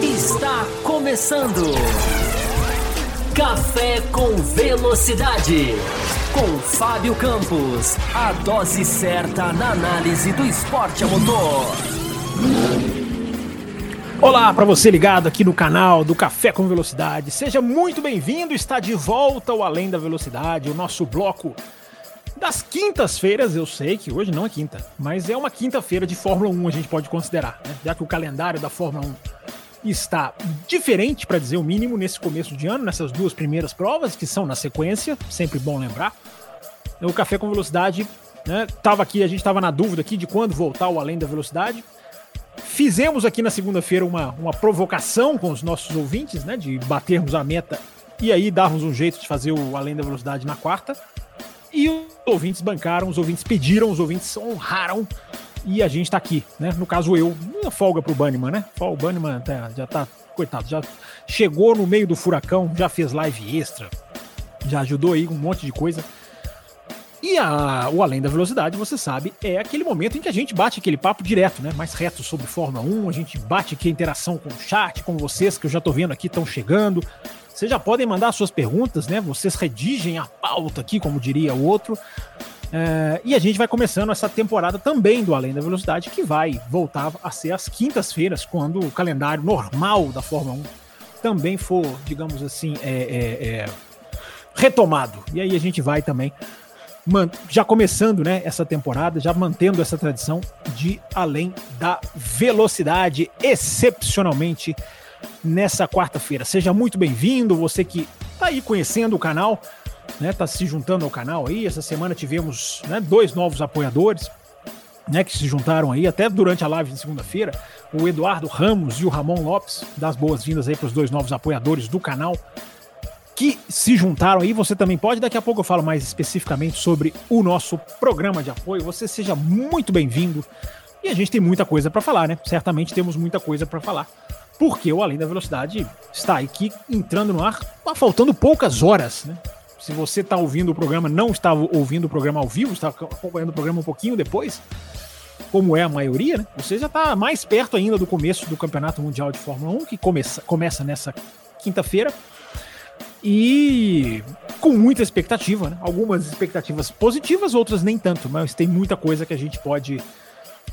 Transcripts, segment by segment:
Está começando. Café com Velocidade. Com Fábio Campos. A dose certa na análise do esporte a motor. Olá para você ligado aqui no canal do Café com Velocidade. Seja muito bem-vindo. Está de volta ao Além da Velocidade, o nosso bloco das quintas-feiras. Eu sei que hoje não é quinta, mas é uma quinta-feira de Fórmula 1, a gente pode considerar, né? já que o calendário da Fórmula 1 está diferente, para dizer o mínimo, nesse começo de ano, nessas duas primeiras provas, que são na sequência, sempre bom lembrar. O Café com Velocidade, né? Tava aqui, a gente estava na dúvida aqui de quando voltar o Além da Velocidade. Fizemos aqui na segunda-feira uma, uma provocação com os nossos ouvintes, né? De batermos a meta e aí darmos um jeito de fazer o Além da Velocidade na quarta. E os ouvintes bancaram, os ouvintes pediram, os ouvintes honraram e a gente tá aqui, né? No caso eu, uma folga pro Banniman, né? O Banniman tá, já tá, coitado, já chegou no meio do furacão, já fez live extra, já ajudou aí um monte de coisa. E a, o Além da Velocidade, você sabe, é aquele momento em que a gente bate aquele papo direto, né? Mais reto sobre Fórmula 1, a gente bate aqui a interação com o chat, com vocês, que eu já tô vendo aqui, estão chegando. Vocês já podem mandar suas perguntas, né? Vocês redigem a pauta aqui, como diria o outro. É, e a gente vai começando essa temporada também do Além da Velocidade, que vai voltar a ser às quintas-feiras, quando o calendário normal da Fórmula 1 também for, digamos assim, é, é, é retomado. E aí a gente vai também já começando né, essa temporada, já mantendo essa tradição de além da velocidade, excepcionalmente nessa quarta-feira. Seja muito bem-vindo, você que está aí conhecendo o canal, né, tá se juntando ao canal aí. Essa semana tivemos né, dois novos apoiadores, né, que se juntaram aí até durante a live de segunda-feira, o Eduardo Ramos e o Ramon Lopes. Das boas-vindas aí para os dois novos apoiadores do canal que se juntaram aí. Você também pode, daqui a pouco eu falo mais especificamente sobre o nosso programa de apoio. Você seja muito bem-vindo. E a gente tem muita coisa para falar, né? Certamente temos muita coisa para falar. Porque o Além da Velocidade está aqui entrando no ar, tá faltando poucas horas, né? Se você está ouvindo o programa, não estava ouvindo o programa ao vivo, está acompanhando o programa um pouquinho depois, como é a maioria, né? Você já está mais perto ainda do começo do Campeonato Mundial de Fórmula 1, que começa, começa nessa quinta-feira e com muita expectativa, né? Algumas expectativas positivas, outras nem tanto, mas tem muita coisa que a gente pode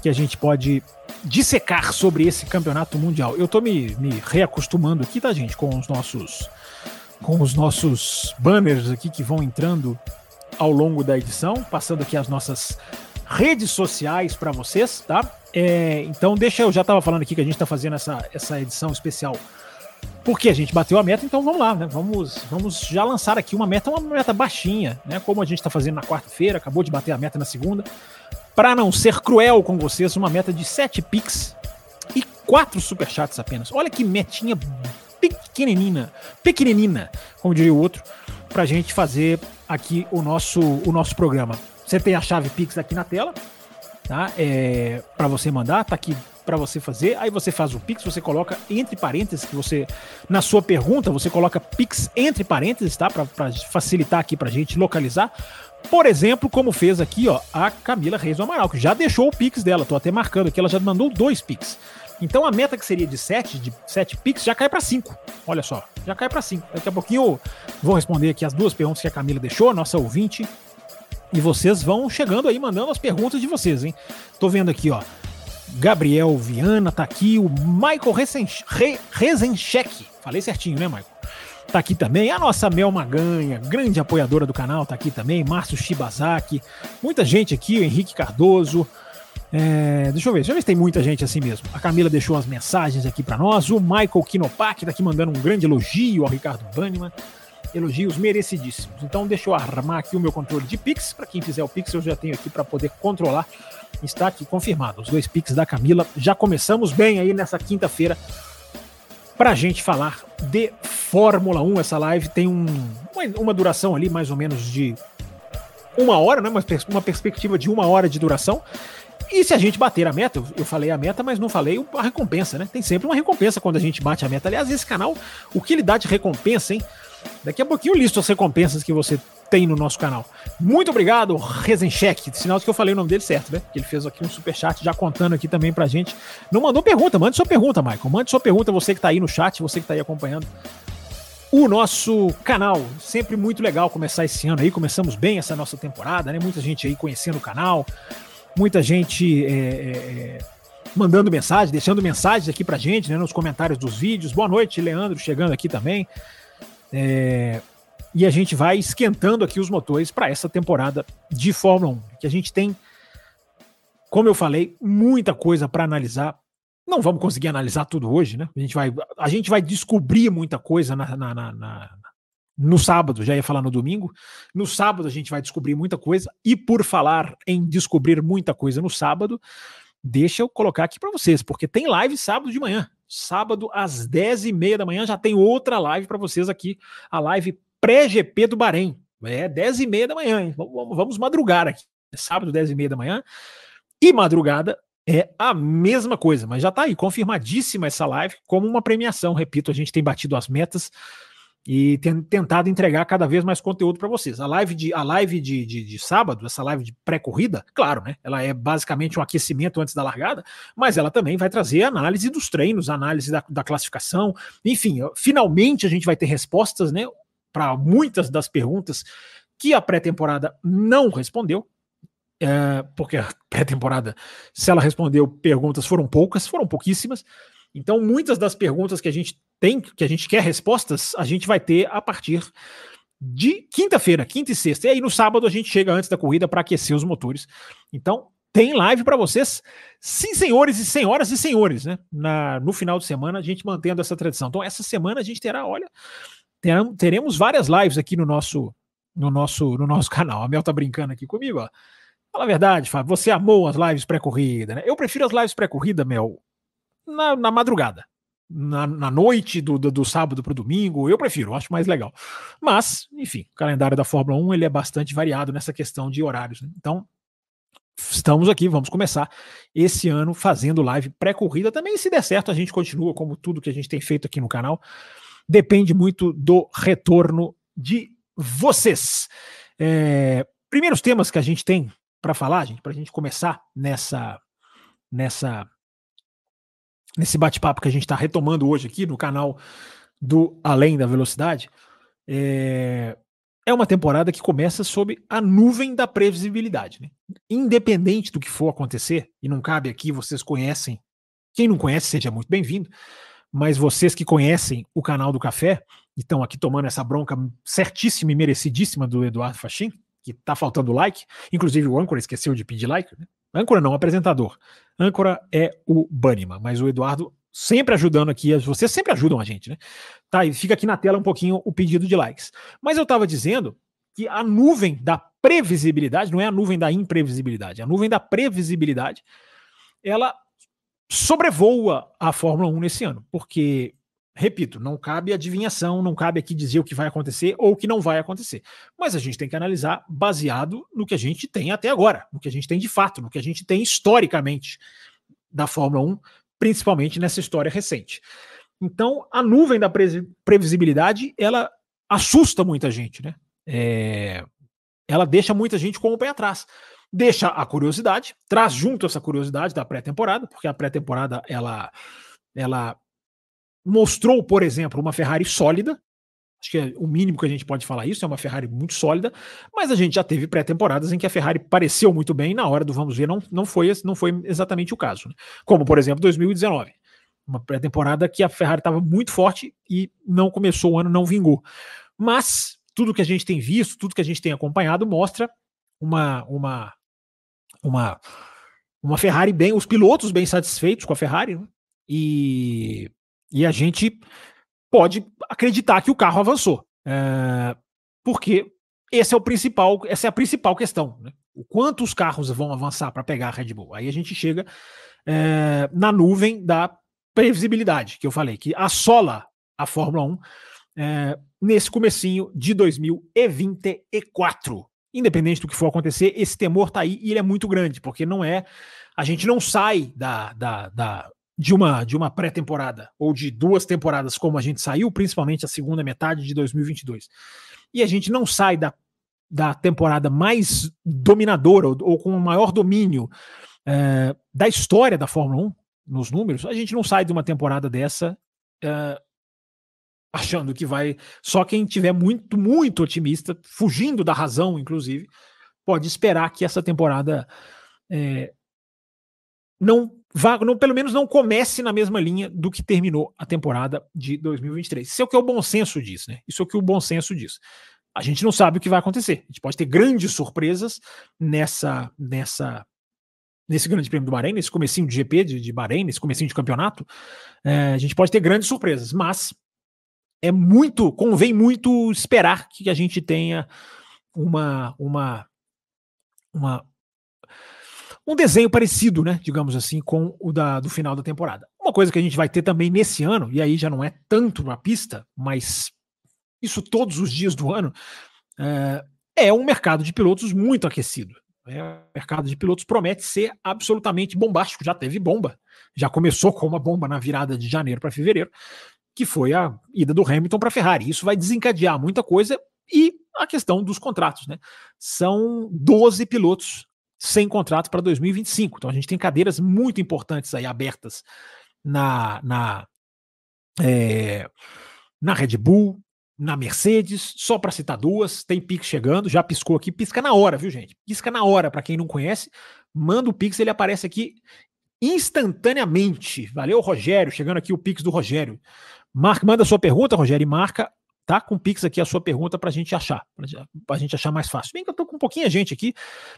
que a gente pode dissecar sobre esse campeonato mundial. Eu tô me, me reacostumando aqui, tá, gente, com os nossos com os nossos banners aqui que vão entrando ao longo da edição, passando aqui as nossas redes sociais para vocês, tá? É, então deixa eu já estava falando aqui que a gente está fazendo essa, essa edição especial porque a gente bateu a meta, então vamos lá, né? Vamos, vamos já lançar aqui uma meta, uma meta baixinha, né? Como a gente está fazendo na quarta-feira, acabou de bater a meta na segunda. Para não ser cruel com vocês, uma meta de 7 pix e 4 superchats apenas. Olha que metinha pequenina, pequenina, como diria o outro, para a gente fazer aqui o nosso, o nosso programa. Você tem a chave Pix aqui na tela, tá? É, para você mandar, tá aqui para você fazer. Aí você faz o Pix, você coloca entre parênteses que você na sua pergunta você coloca Pix entre parênteses, tá? Para facilitar aqui para gente localizar. Por exemplo, como fez aqui, ó, a Camila Reis do Amaral, que já deixou o Pix dela. Tô até marcando aqui, ela já mandou dois Pix. Então a meta que seria de 7, de 7 Pix, já cai para 5. Olha só, já cai para 5. Daqui a pouquinho vou responder aqui as duas perguntas que a Camila deixou, nossa ouvinte. E vocês vão chegando aí, mandando as perguntas de vocês, hein? Tô vendo aqui, ó. Gabriel Viana tá aqui, o Michael Rezenchek, falei certinho, né, Michael? Tá aqui também, a nossa Mel Maganha, grande apoiadora do canal, tá aqui também, Márcio Shibazaki, muita gente aqui, Henrique Cardoso, é, deixa eu ver, deixa eu ver se tem muita gente assim mesmo. A Camila deixou as mensagens aqui para nós, o Michael Kinopak tá aqui mandando um grande elogio ao Ricardo Banniman, elogios merecidíssimos. Então deixa eu armar aqui o meu controle de Pix, para quem fizer o Pix eu já tenho aqui para poder controlar está aqui confirmado. Os dois piques da Camila. Já começamos bem aí nessa quinta-feira para a gente falar de Fórmula 1. Essa live tem um, uma duração ali mais ou menos de uma hora, né? Uma, perspectiva de uma hora de duração. E se a gente bater a meta, eu falei a meta, mas não falei a recompensa, né? Tem sempre uma recompensa quando a gente bate a meta. Aliás, esse canal, o que ele dá de recompensa, hein? Daqui a pouquinho eu listo as recompensas que você tem no nosso canal. Muito obrigado, Rezencheck. Sinal que eu falei o nome dele certo, né? Ele fez aqui um superchat já contando aqui também pra gente. Não mandou pergunta, mande sua pergunta, Michael. Mande sua pergunta, você que tá aí no chat, você que tá aí acompanhando o nosso canal. Sempre muito legal começar esse ano aí. Começamos bem essa nossa temporada, né? Muita gente aí conhecendo o canal, muita gente é, é, é mandando mensagem, deixando mensagens aqui pra gente, né? Nos comentários dos vídeos. Boa noite, Leandro, chegando aqui também. É, e a gente vai esquentando aqui os motores para essa temporada de Fórmula 1, que a gente tem, como eu falei, muita coisa para analisar. Não vamos conseguir analisar tudo hoje, né? A gente vai, a gente vai descobrir muita coisa na, na, na, na no sábado, já ia falar no domingo. No sábado a gente vai descobrir muita coisa. E por falar em descobrir muita coisa no sábado, deixa eu colocar aqui para vocês, porque tem live sábado de manhã. Sábado às 10 e meia da manhã já tem outra live para vocês aqui, a live pré-GP do Bahrein. É 10 e meia da manhã, hein? Vamos, vamos madrugar aqui. É sábado, 10 e meia da manhã. E madrugada é a mesma coisa, mas já está aí, confirmadíssima essa live como uma premiação. Repito, a gente tem batido as metas e tentado entregar cada vez mais conteúdo para vocês. A live de, a live de, de, de sábado, essa live de pré-corrida, claro, né? Ela é basicamente um aquecimento antes da largada, mas ela também vai trazer análise dos treinos, análise da, da classificação, enfim, finalmente a gente vai ter respostas, né? Para muitas das perguntas que a pré-temporada não respondeu. É, porque a pré-temporada, se ela respondeu perguntas, foram poucas, foram pouquíssimas. Então, muitas das perguntas que a gente tem, que a gente quer respostas, a gente vai ter a partir de quinta-feira, quinta e sexta. E aí no sábado a gente chega antes da corrida para aquecer os motores. Então, tem live para vocês, sim, senhores e senhoras e senhores, né? Na, no final de semana, a gente mantendo essa tradição. Então, essa semana a gente terá, olha, teremos várias lives aqui no nosso no nosso no nosso canal. A Mel tá brincando aqui comigo, ó. Fala a verdade, Fábio, você amou as lives pré-corrida, né? Eu prefiro as lives pré-corrida, Mel, na, na madrugada. Na, na, noite do, do, do sábado para o domingo, eu prefiro, acho mais legal. Mas, enfim, o calendário da Fórmula 1 ele é bastante variado nessa questão de horários. Né? Então, estamos aqui, vamos começar esse ano fazendo live pré-corrida. Também, se der certo, a gente continua como tudo que a gente tem feito aqui no canal. Depende muito do retorno de vocês. É, primeiros temas que a gente tem para falar, gente, para a gente começar nessa nessa nesse bate-papo que a gente está retomando hoje aqui no canal do Além da Velocidade, é, é uma temporada que começa sob a nuvem da previsibilidade. Né? Independente do que for acontecer, e não cabe aqui, vocês conhecem, quem não conhece, seja muito bem-vindo, mas vocês que conhecem o canal do Café e estão aqui tomando essa bronca certíssima e merecidíssima do Eduardo Fachin, que tá faltando like, inclusive o âncora esqueceu de pedir like, né? Âncora não, apresentador, âncora é o Banima, mas o Eduardo sempre ajudando aqui, vocês sempre ajudam a gente, né? Tá, e fica aqui na tela um pouquinho o pedido de likes. Mas eu estava dizendo que a nuvem da previsibilidade, não é a nuvem da imprevisibilidade, a nuvem da previsibilidade, ela sobrevoa a Fórmula 1 nesse ano, porque repito, não cabe adivinhação, não cabe aqui dizer o que vai acontecer ou o que não vai acontecer. Mas a gente tem que analisar baseado no que a gente tem até agora, no que a gente tem de fato, no que a gente tem historicamente da Fórmula 1, principalmente nessa história recente. Então, a nuvem da previsibilidade, ela assusta muita gente, né? É... Ela deixa muita gente com o pé atrás. Deixa a curiosidade, traz junto essa curiosidade da pré-temporada, porque a pré-temporada ela ela mostrou, por exemplo, uma Ferrari sólida. Acho que é o mínimo que a gente pode falar isso, é uma Ferrari muito sólida, mas a gente já teve pré-temporadas em que a Ferrari pareceu muito bem, na hora do vamos ver, não, não, foi, não foi exatamente o caso. Né? Como, por exemplo, 2019. Uma pré-temporada que a Ferrari estava muito forte e não começou o ano, não vingou. Mas tudo que a gente tem visto, tudo que a gente tem acompanhado mostra uma uma uma uma Ferrari bem, os pilotos bem satisfeitos com a Ferrari, né? e e a gente pode acreditar que o carro avançou. É, porque esse é o principal, essa é a principal questão. Né? O quanto os carros vão avançar para pegar a Red Bull. Aí a gente chega é, na nuvem da previsibilidade, que eu falei, que assola a Fórmula 1 é, nesse comecinho de 2024. Independente do que for acontecer, esse temor está aí e ele é muito grande, porque não é. A gente não sai da, da, da de uma, de uma pré-temporada ou de duas temporadas como a gente saiu, principalmente a segunda metade de 2022. E a gente não sai da da temporada mais dominadora ou, ou com o maior domínio é, da história da Fórmula 1 nos números, a gente não sai de uma temporada dessa é, achando que vai. Só quem tiver muito, muito otimista, fugindo da razão, inclusive, pode esperar que essa temporada é, não vá, não, pelo menos não comece na mesma linha do que terminou a temporada de 2023. Isso é o que o bom senso diz, né? Isso é o que o bom senso diz. A gente não sabe o que vai acontecer. A gente pode ter grandes surpresas nessa, nessa, nesse Grande Prêmio do Bahrein, nesse comecinho de GP de, de Bahrein, nesse comecinho de campeonato. É, a gente pode ter grandes surpresas, mas é muito, convém muito esperar que a gente tenha uma, uma, uma um desenho parecido, né, digamos assim, com o da, do final da temporada. Uma coisa que a gente vai ter também nesse ano, e aí já não é tanto uma pista, mas isso todos os dias do ano, é, é um mercado de pilotos muito aquecido. É, o mercado de pilotos promete ser absolutamente bombástico. Já teve bomba, já começou com uma bomba na virada de janeiro para fevereiro, que foi a ida do Hamilton para a Ferrari. Isso vai desencadear muita coisa e a questão dos contratos, né? São 12 pilotos sem contrato para 2025. Então a gente tem cadeiras muito importantes aí abertas na, na, é, na Red Bull, na Mercedes, só para citar duas, tem Pix chegando, já piscou aqui, pisca na hora, viu, gente? Pisca na hora, para quem não conhece, manda o Pix, ele aparece aqui instantaneamente. Valeu, Rogério, chegando aqui o Pix do Rogério. Marca, manda sua pergunta, Rogério, e marca tá com o Pix aqui a sua pergunta pra gente achar, pra, pra gente achar mais fácil. Bem que eu tô com um pouquinho gente aqui,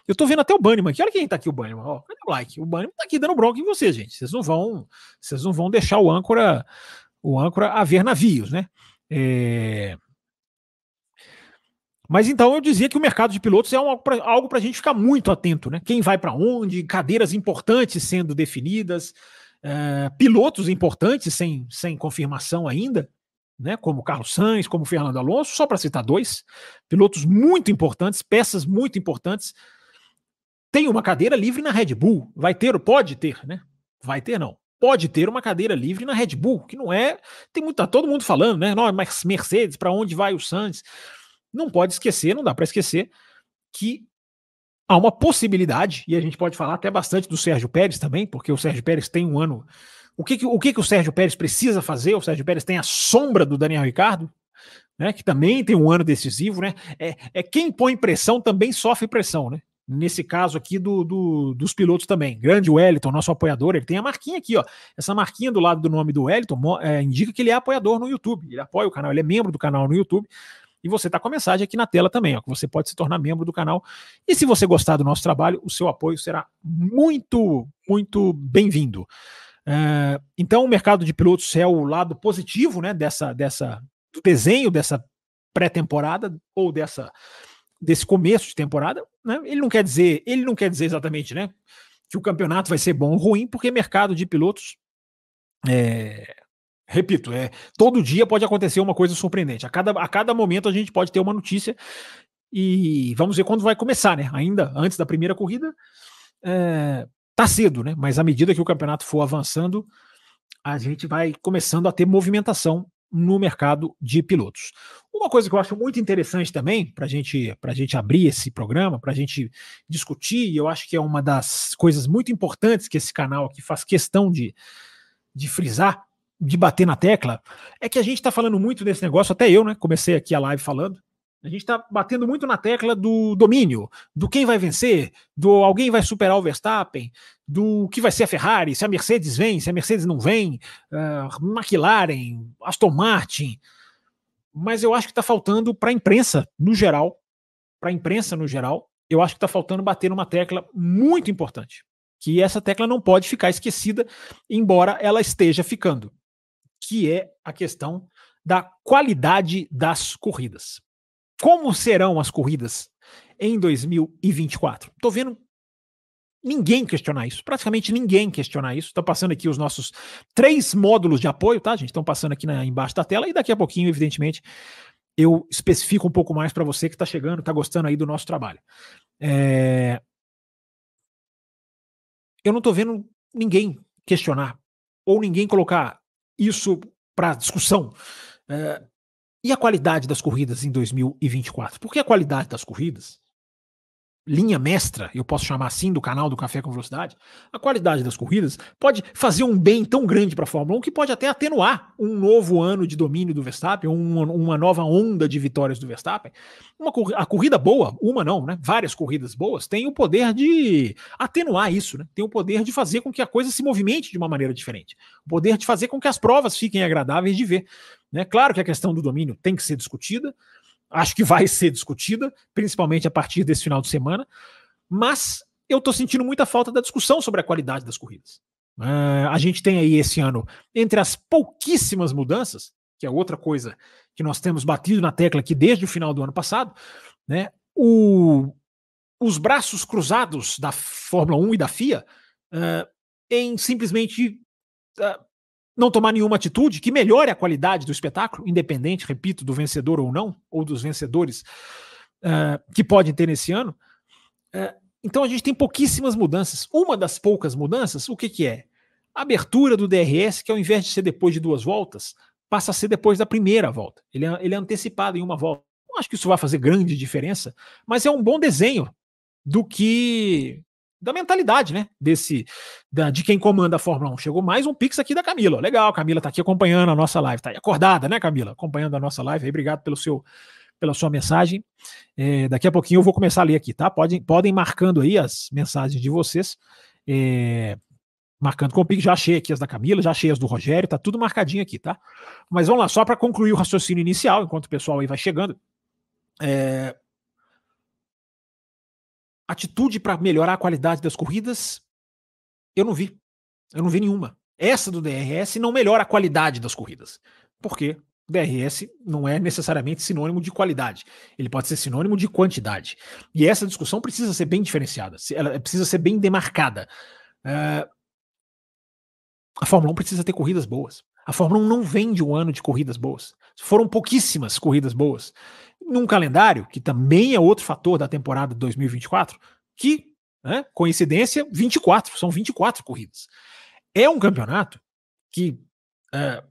eu tô vendo até o Bannerman aqui, olha quem tá aqui o Bannerman, ó, cadê o like? O Bannerman tá aqui dando bronca em vocês, gente, vocês não vão, vocês não vão deixar o âncora, o âncora a ver navios, né? É... Mas então eu dizia que o mercado de pilotos é algo para a gente ficar muito atento, né? Quem vai para onde, cadeiras importantes sendo definidas, é, pilotos importantes sem, sem confirmação ainda, né? Como Carlos Sainz, como Fernando Alonso, só para citar dois, pilotos muito importantes, peças muito importantes. Tem uma cadeira livre na Red Bull, vai ter, pode ter, né? Vai ter não pode ter uma cadeira livre na Red Bull, que não é. Tem muito, tá todo mundo falando, né? Não, mas Mercedes, para onde vai o Sainz? Não pode esquecer, não dá para esquecer que há uma possibilidade, e a gente pode falar até bastante do Sérgio Pérez também, porque o Sérgio Pérez tem um ano. O que, que o que, que o Sérgio Pérez precisa fazer? O Sérgio Pérez tem a sombra do Daniel Ricardo, né? Que também tem um ano decisivo, né? É, é quem põe pressão também sofre pressão, né? nesse caso aqui do, do, dos pilotos também. Grande Wellington, nosso apoiador, ele tem a marquinha aqui, ó. Essa marquinha do lado do nome do Wellington é, indica que ele é apoiador no YouTube. Ele apoia o canal, ele é membro do canal no YouTube. E você está com a mensagem aqui na tela também, ó, que você pode se tornar membro do canal. E se você gostar do nosso trabalho, o seu apoio será muito, muito bem-vindo. É, então, o mercado de pilotos é o lado positivo, né, dessa, dessa, do desenho dessa pré-temporada ou dessa desse começo de temporada, né? Ele não quer dizer, ele não quer dizer exatamente, né, que o campeonato vai ser bom ou ruim, porque mercado de pilotos é, repito, é, todo dia pode acontecer uma coisa surpreendente. A cada, a cada momento a gente pode ter uma notícia e vamos ver quando vai começar, né? Ainda antes da primeira corrida, é, tá cedo, né? Mas à medida que o campeonato for avançando, a gente vai começando a ter movimentação no mercado de pilotos. Uma coisa que eu acho muito interessante também, para gente, a gente abrir esse programa, para a gente discutir, e eu acho que é uma das coisas muito importantes que esse canal aqui faz questão de, de frisar, de bater na tecla, é que a gente está falando muito desse negócio, até eu, né? Comecei aqui a live falando. A gente está batendo muito na tecla do domínio, do quem vai vencer, do alguém vai superar o Verstappen, do que vai ser a Ferrari, se a Mercedes vem, se a Mercedes não vem, uh, McLaren, Aston Martin. Mas eu acho que está faltando para a imprensa no geral, para a imprensa no geral, eu acho que está faltando bater numa tecla muito importante, que essa tecla não pode ficar esquecida, embora ela esteja ficando, que é a questão da qualidade das corridas. Como serão as corridas em 2024? Estou vendo ninguém questionar isso, praticamente ninguém questionar isso. Estou passando aqui os nossos três módulos de apoio, tá, gente? Estão passando aqui na, embaixo da tela e daqui a pouquinho, evidentemente, eu especifico um pouco mais para você que está chegando, está gostando aí do nosso trabalho. É... Eu não estou vendo ninguém questionar ou ninguém colocar isso para discussão. É... e a qualidade das corridas em 2024? Por que a qualidade das corridas linha mestra, eu posso chamar assim, do canal do Café com Velocidade, a qualidade das corridas pode fazer um bem tão grande para a Fórmula 1 que pode até atenuar um novo ano de domínio do Verstappen, uma, uma nova onda de vitórias do Verstappen. Uma, a corrida boa, uma não, né? Várias corridas boas, tem o poder de atenuar isso, né? Tem o poder de fazer com que a coisa se movimente de uma maneira diferente. O poder de fazer com que as provas fiquem agradáveis de ver. Né? Claro que a questão do domínio tem que ser discutida, acho que vai ser discutida, principalmente a partir desse final de semana, mas eu estou sentindo muita falta da discussão sobre a qualidade das corridas. Uh, a gente tem aí esse ano, entre as pouquíssimas mudanças, que é outra coisa que nós temos batido na tecla aqui desde o final do ano passado, né, o, os braços cruzados da Fórmula 1 e da FIA uh, em simplesmente uh, não tomar nenhuma atitude que melhore a qualidade do espetáculo, independente, repito, do vencedor ou não, ou dos vencedores uh, que podem ter nesse ano. Uh, então a gente tem pouquíssimas mudanças. Uma das poucas mudanças, o que, que é? A abertura do DRS, que ao invés de ser depois de duas voltas, passa a ser depois da primeira volta. Ele é, ele é antecipado em uma volta. Não acho que isso vai fazer grande diferença, mas é um bom desenho do que da mentalidade, né? Desse da, de quem comanda a Fórmula 1. Chegou mais um pix aqui da Camila. Legal, Camila tá aqui acompanhando a nossa live, tá aí acordada, né, Camila? Acompanhando a nossa live. Aí, obrigado pelo seu pela sua mensagem. É, daqui a pouquinho eu vou começar a ler aqui, tá? Podem, podem marcando aí as mensagens de vocês. É, marcando com o pix, já achei aqui as da Camila, já achei as do Rogério, tá tudo marcadinho aqui, tá? Mas vamos lá, só para concluir o raciocínio inicial, enquanto o pessoal aí vai chegando. É, atitude para melhorar a qualidade das corridas, eu não vi. Eu não vi nenhuma. Essa do DRS não melhora a qualidade das corridas. Por quê? O DRS não é necessariamente sinônimo de qualidade. Ele pode ser sinônimo de quantidade. E essa discussão precisa ser bem diferenciada. Ela precisa ser bem demarcada. Uh, a Fórmula 1 precisa ter corridas boas. A Fórmula 1 não vende um ano de corridas boas. Foram pouquíssimas corridas boas num calendário, que também é outro fator da temporada de 2024, que, né, coincidência, 24, são 24 corridas. É um campeonato que é,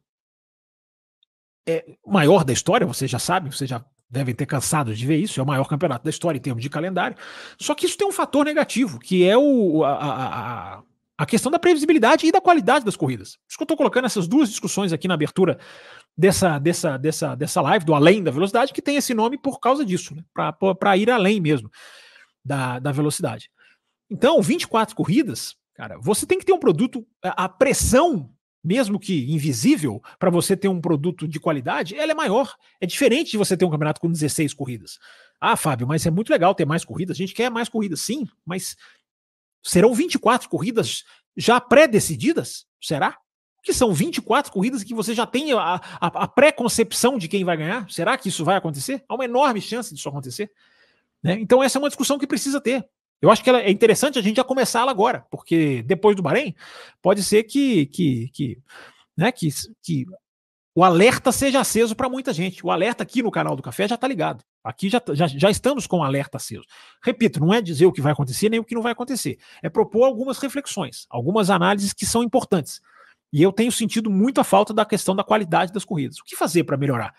é maior da história, você já sabe, você já devem ter cansado de ver isso, é o maior campeonato da história em termos de calendário. Só que isso tem um fator negativo, que é o, a, a, a questão da previsibilidade e da qualidade das corridas. Por isso que eu estou colocando essas duas discussões aqui na abertura dessa, dessa, dessa, dessa live, do Além da Velocidade, que tem esse nome por causa disso, né? para ir além mesmo da, da velocidade. Então, 24 corridas, cara, você tem que ter um produto, a pressão, mesmo que invisível, para você ter um produto de qualidade, ela é maior. É diferente de você ter um campeonato com 16 corridas. Ah, Fábio, mas é muito legal ter mais corridas. A gente quer mais corridas, sim, mas serão 24 corridas já pré-decididas? Será? Que são 24 corridas que você já tem a, a, a pré-concepção de quem vai ganhar. Será que isso vai acontecer? Há uma enorme chance disso acontecer. Né? Então, essa é uma discussão que precisa ter. Eu acho que é interessante a gente já começar ela agora, porque depois do Bahrein, pode ser que, que, que, né, que, que o alerta seja aceso para muita gente. O alerta aqui no canal do Café já está ligado. Aqui já, já, já estamos com o alerta aceso. Repito, não é dizer o que vai acontecer nem o que não vai acontecer. É propor algumas reflexões, algumas análises que são importantes. E eu tenho sentido muito a falta da questão da qualidade das corridas. O que fazer para melhorar?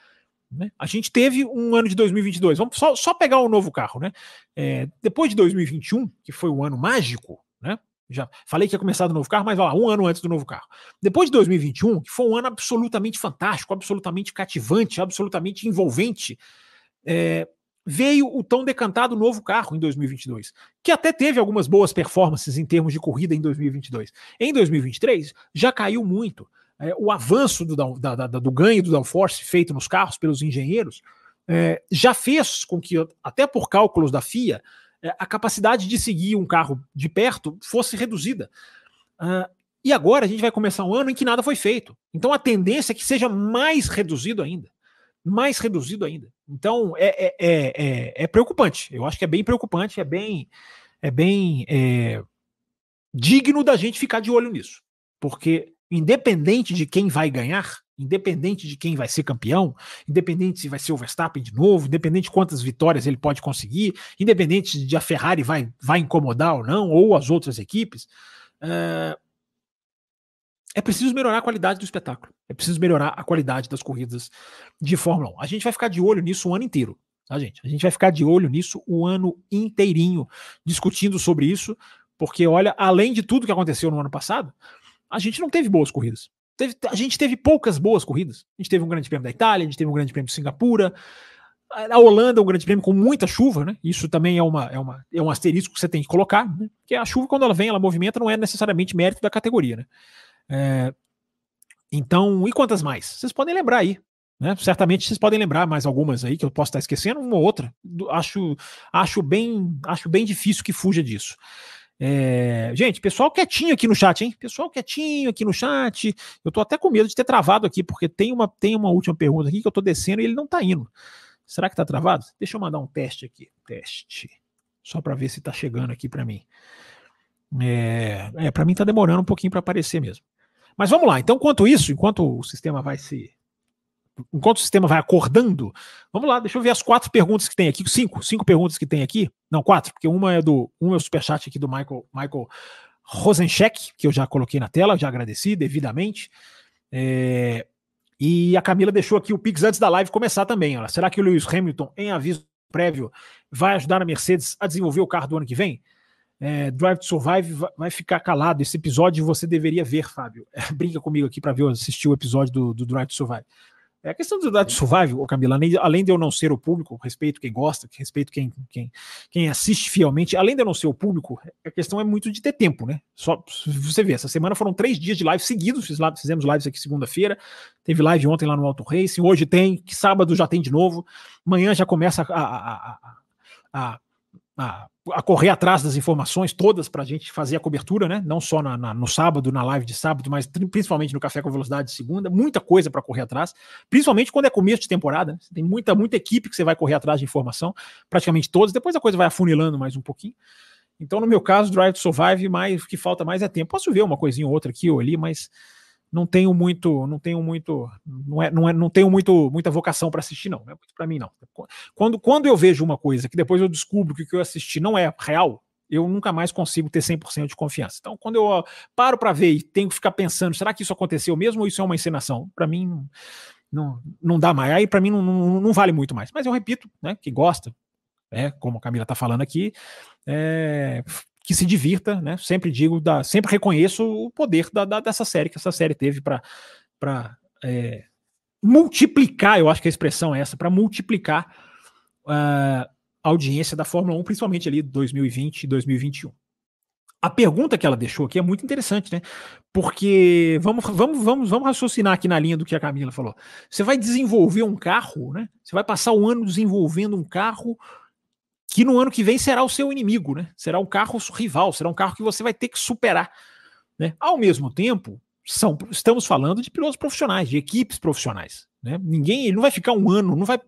Né? A gente teve um ano de 2022. Vamos só, só pegar um novo carro, né? É, depois de 2021, que foi um ano mágico, né? Já falei que ia começar do novo carro, mas ó, um ano antes do novo carro. Depois de 2021, que foi um ano absolutamente fantástico, absolutamente cativante, absolutamente envolvente, é, veio o tão decantado novo carro em 2022, que até teve algumas boas performances em termos de corrida em 2022. Em 2023, já caiu muito. É, o avanço do, da, da, do ganho do downforce feito nos carros pelos engenheiros é, já fez com que, até por cálculos da FIA, é, a capacidade de seguir um carro de perto fosse reduzida. Uh, e agora a gente vai começar um ano em que nada foi feito. Então a tendência é que seja mais reduzido ainda mais reduzido ainda. Então é, é, é, é, é preocupante. Eu acho que é bem preocupante, é bem, é bem é, digno da gente ficar de olho nisso. Porque, independente de quem vai ganhar, independente de quem vai ser campeão, independente se vai ser o Verstappen de novo, independente de quantas vitórias ele pode conseguir, independente de a Ferrari vai, vai incomodar ou não, ou as outras equipes, uh, é preciso melhorar a qualidade do espetáculo. É preciso melhorar a qualidade das corridas de Fórmula 1. A gente vai ficar de olho nisso o ano inteiro. Tá, gente? A gente vai ficar de olho nisso o ano inteirinho, discutindo sobre isso, porque, olha, além de tudo que aconteceu no ano passado, a gente não teve boas corridas. Teve, a gente teve poucas boas corridas. A gente teve um grande prêmio da Itália, a gente teve um grande prêmio de Singapura. A Holanda, um grande prêmio com muita chuva, né? Isso também é, uma, é, uma, é um asterisco que você tem que colocar, né? Porque a chuva, quando ela vem, ela movimenta, não é necessariamente mérito da categoria, né? É, então, e quantas mais? Vocês podem lembrar aí. Né? Certamente vocês podem lembrar mais algumas aí que eu posso estar esquecendo, uma ou outra. Acho, acho, bem, acho bem difícil que fuja disso. É, gente, pessoal quietinho aqui no chat, hein? Pessoal quietinho aqui no chat. Eu tô até com medo de ter travado aqui, porque tem uma, tem uma última pergunta aqui que eu tô descendo e ele não tá indo. Será que tá travado? Deixa eu mandar um teste aqui. Teste. Só para ver se tá chegando aqui para mim. É, é para mim tá demorando um pouquinho para aparecer mesmo. Mas vamos lá. Então, enquanto isso, enquanto o sistema vai se enquanto o sistema vai acordando, vamos lá, deixa eu ver as quatro perguntas que tem aqui, cinco, cinco perguntas que tem aqui, não, quatro, porque uma é do, um é o superchat aqui do Michael, Michael Rosencheck, que eu já coloquei na tela, já agradeci devidamente, é, e a Camila deixou aqui o Pix antes da live começar também, olha, será que o Lewis Hamilton, em aviso prévio, vai ajudar a Mercedes a desenvolver o carro do ano que vem? É, Drive to Survive vai ficar calado. Esse episódio você deveria ver, Fábio. É, brinca comigo aqui para ver assistir o episódio do, do Drive to Survive. É a questão do Dado Survival, Camila, além de eu não ser o público, respeito quem gosta, respeito quem, quem, quem assiste fielmente, além de eu não ser o público, a questão é muito de ter tempo, né? Só você vê, essa semana foram três dias de live seguidos, fiz, fizemos lives aqui segunda-feira, teve live ontem lá no Auto Racing, hoje tem, que sábado já tem de novo, amanhã já começa a, a, a, a a, a, correr atrás das informações todas para a gente fazer a cobertura, né? Não só na, na, no sábado, na live de sábado, mas principalmente no Café com Velocidade de segunda. Muita coisa para correr atrás, principalmente quando é começo de temporada. Né? Tem muita, muita equipe que você vai correr atrás de informação, praticamente todas. Depois a coisa vai afunilando mais um pouquinho. Então, no meu caso, Drive to Survive, mais, o que falta mais é tempo. Posso ver uma coisinha ou outra aqui ou ali, mas não tenho muito, não tenho muito, não é, não é, não tenho muito, muita vocação para assistir não, é para mim não. Quando, quando eu vejo uma coisa que depois eu descubro que o que eu assisti não é real, eu nunca mais consigo ter 100% de confiança. Então, quando eu paro para ver e tenho que ficar pensando, será que isso aconteceu mesmo ou isso é uma encenação? Para mim não, não, não dá mais. Aí para mim não, não, não, vale muito mais. Mas eu repito, né, que gosta, é, como a Camila está falando aqui, é, que se divirta, né? Sempre digo, da, sempre reconheço o poder da, da, dessa série que essa série teve para é, multiplicar, eu acho que a expressão é essa, para multiplicar uh, a audiência da Fórmula 1, principalmente ali 2020 e 2021. A pergunta que ela deixou aqui é muito interessante, né? Porque vamos, vamos, vamos, vamos raciocinar aqui na linha do que a Camila falou. Você vai desenvolver um carro, né? Você vai passar um ano desenvolvendo um carro que no ano que vem será o seu inimigo, né? Será um carro rival, será um carro que você vai ter que superar. Né? Ao mesmo tempo, são, estamos falando de pilotos profissionais, de equipes profissionais. Né? Ninguém, ele não vai ficar um ano, não vai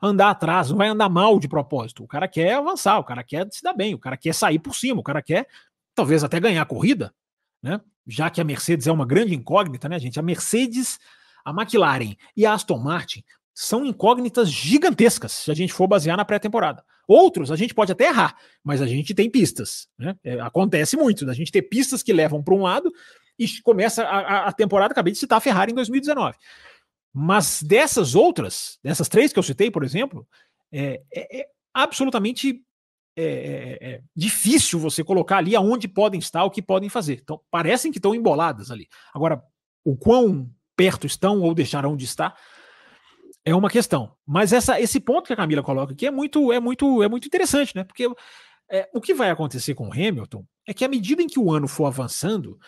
andar atrás, não vai andar mal de propósito. O cara quer avançar, o cara quer se dar bem, o cara quer sair por cima, o cara quer talvez até ganhar a corrida, né? Já que a Mercedes é uma grande incógnita, né, gente? A Mercedes, a McLaren e a Aston Martin são incógnitas gigantescas se a gente for basear na pré-temporada. Outros a gente pode até errar, mas a gente tem pistas. Né? É, acontece muito da gente ter pistas que levam para um lado e começa a, a, temporada, acabei de citar a Ferrari em 2019. Mas dessas outras, dessas três que eu citei, por exemplo, é, é, é absolutamente é, é, é, difícil você colocar ali aonde podem estar, o que podem fazer. Então, parecem que estão emboladas ali. Agora, o quão perto estão ou deixarão de estar, é uma questão. Mas essa, esse ponto que a Camila coloca aqui é muito, é muito, é muito interessante, né? Porque é, o que vai acontecer com o Hamilton é que à medida em que o ano for avançando,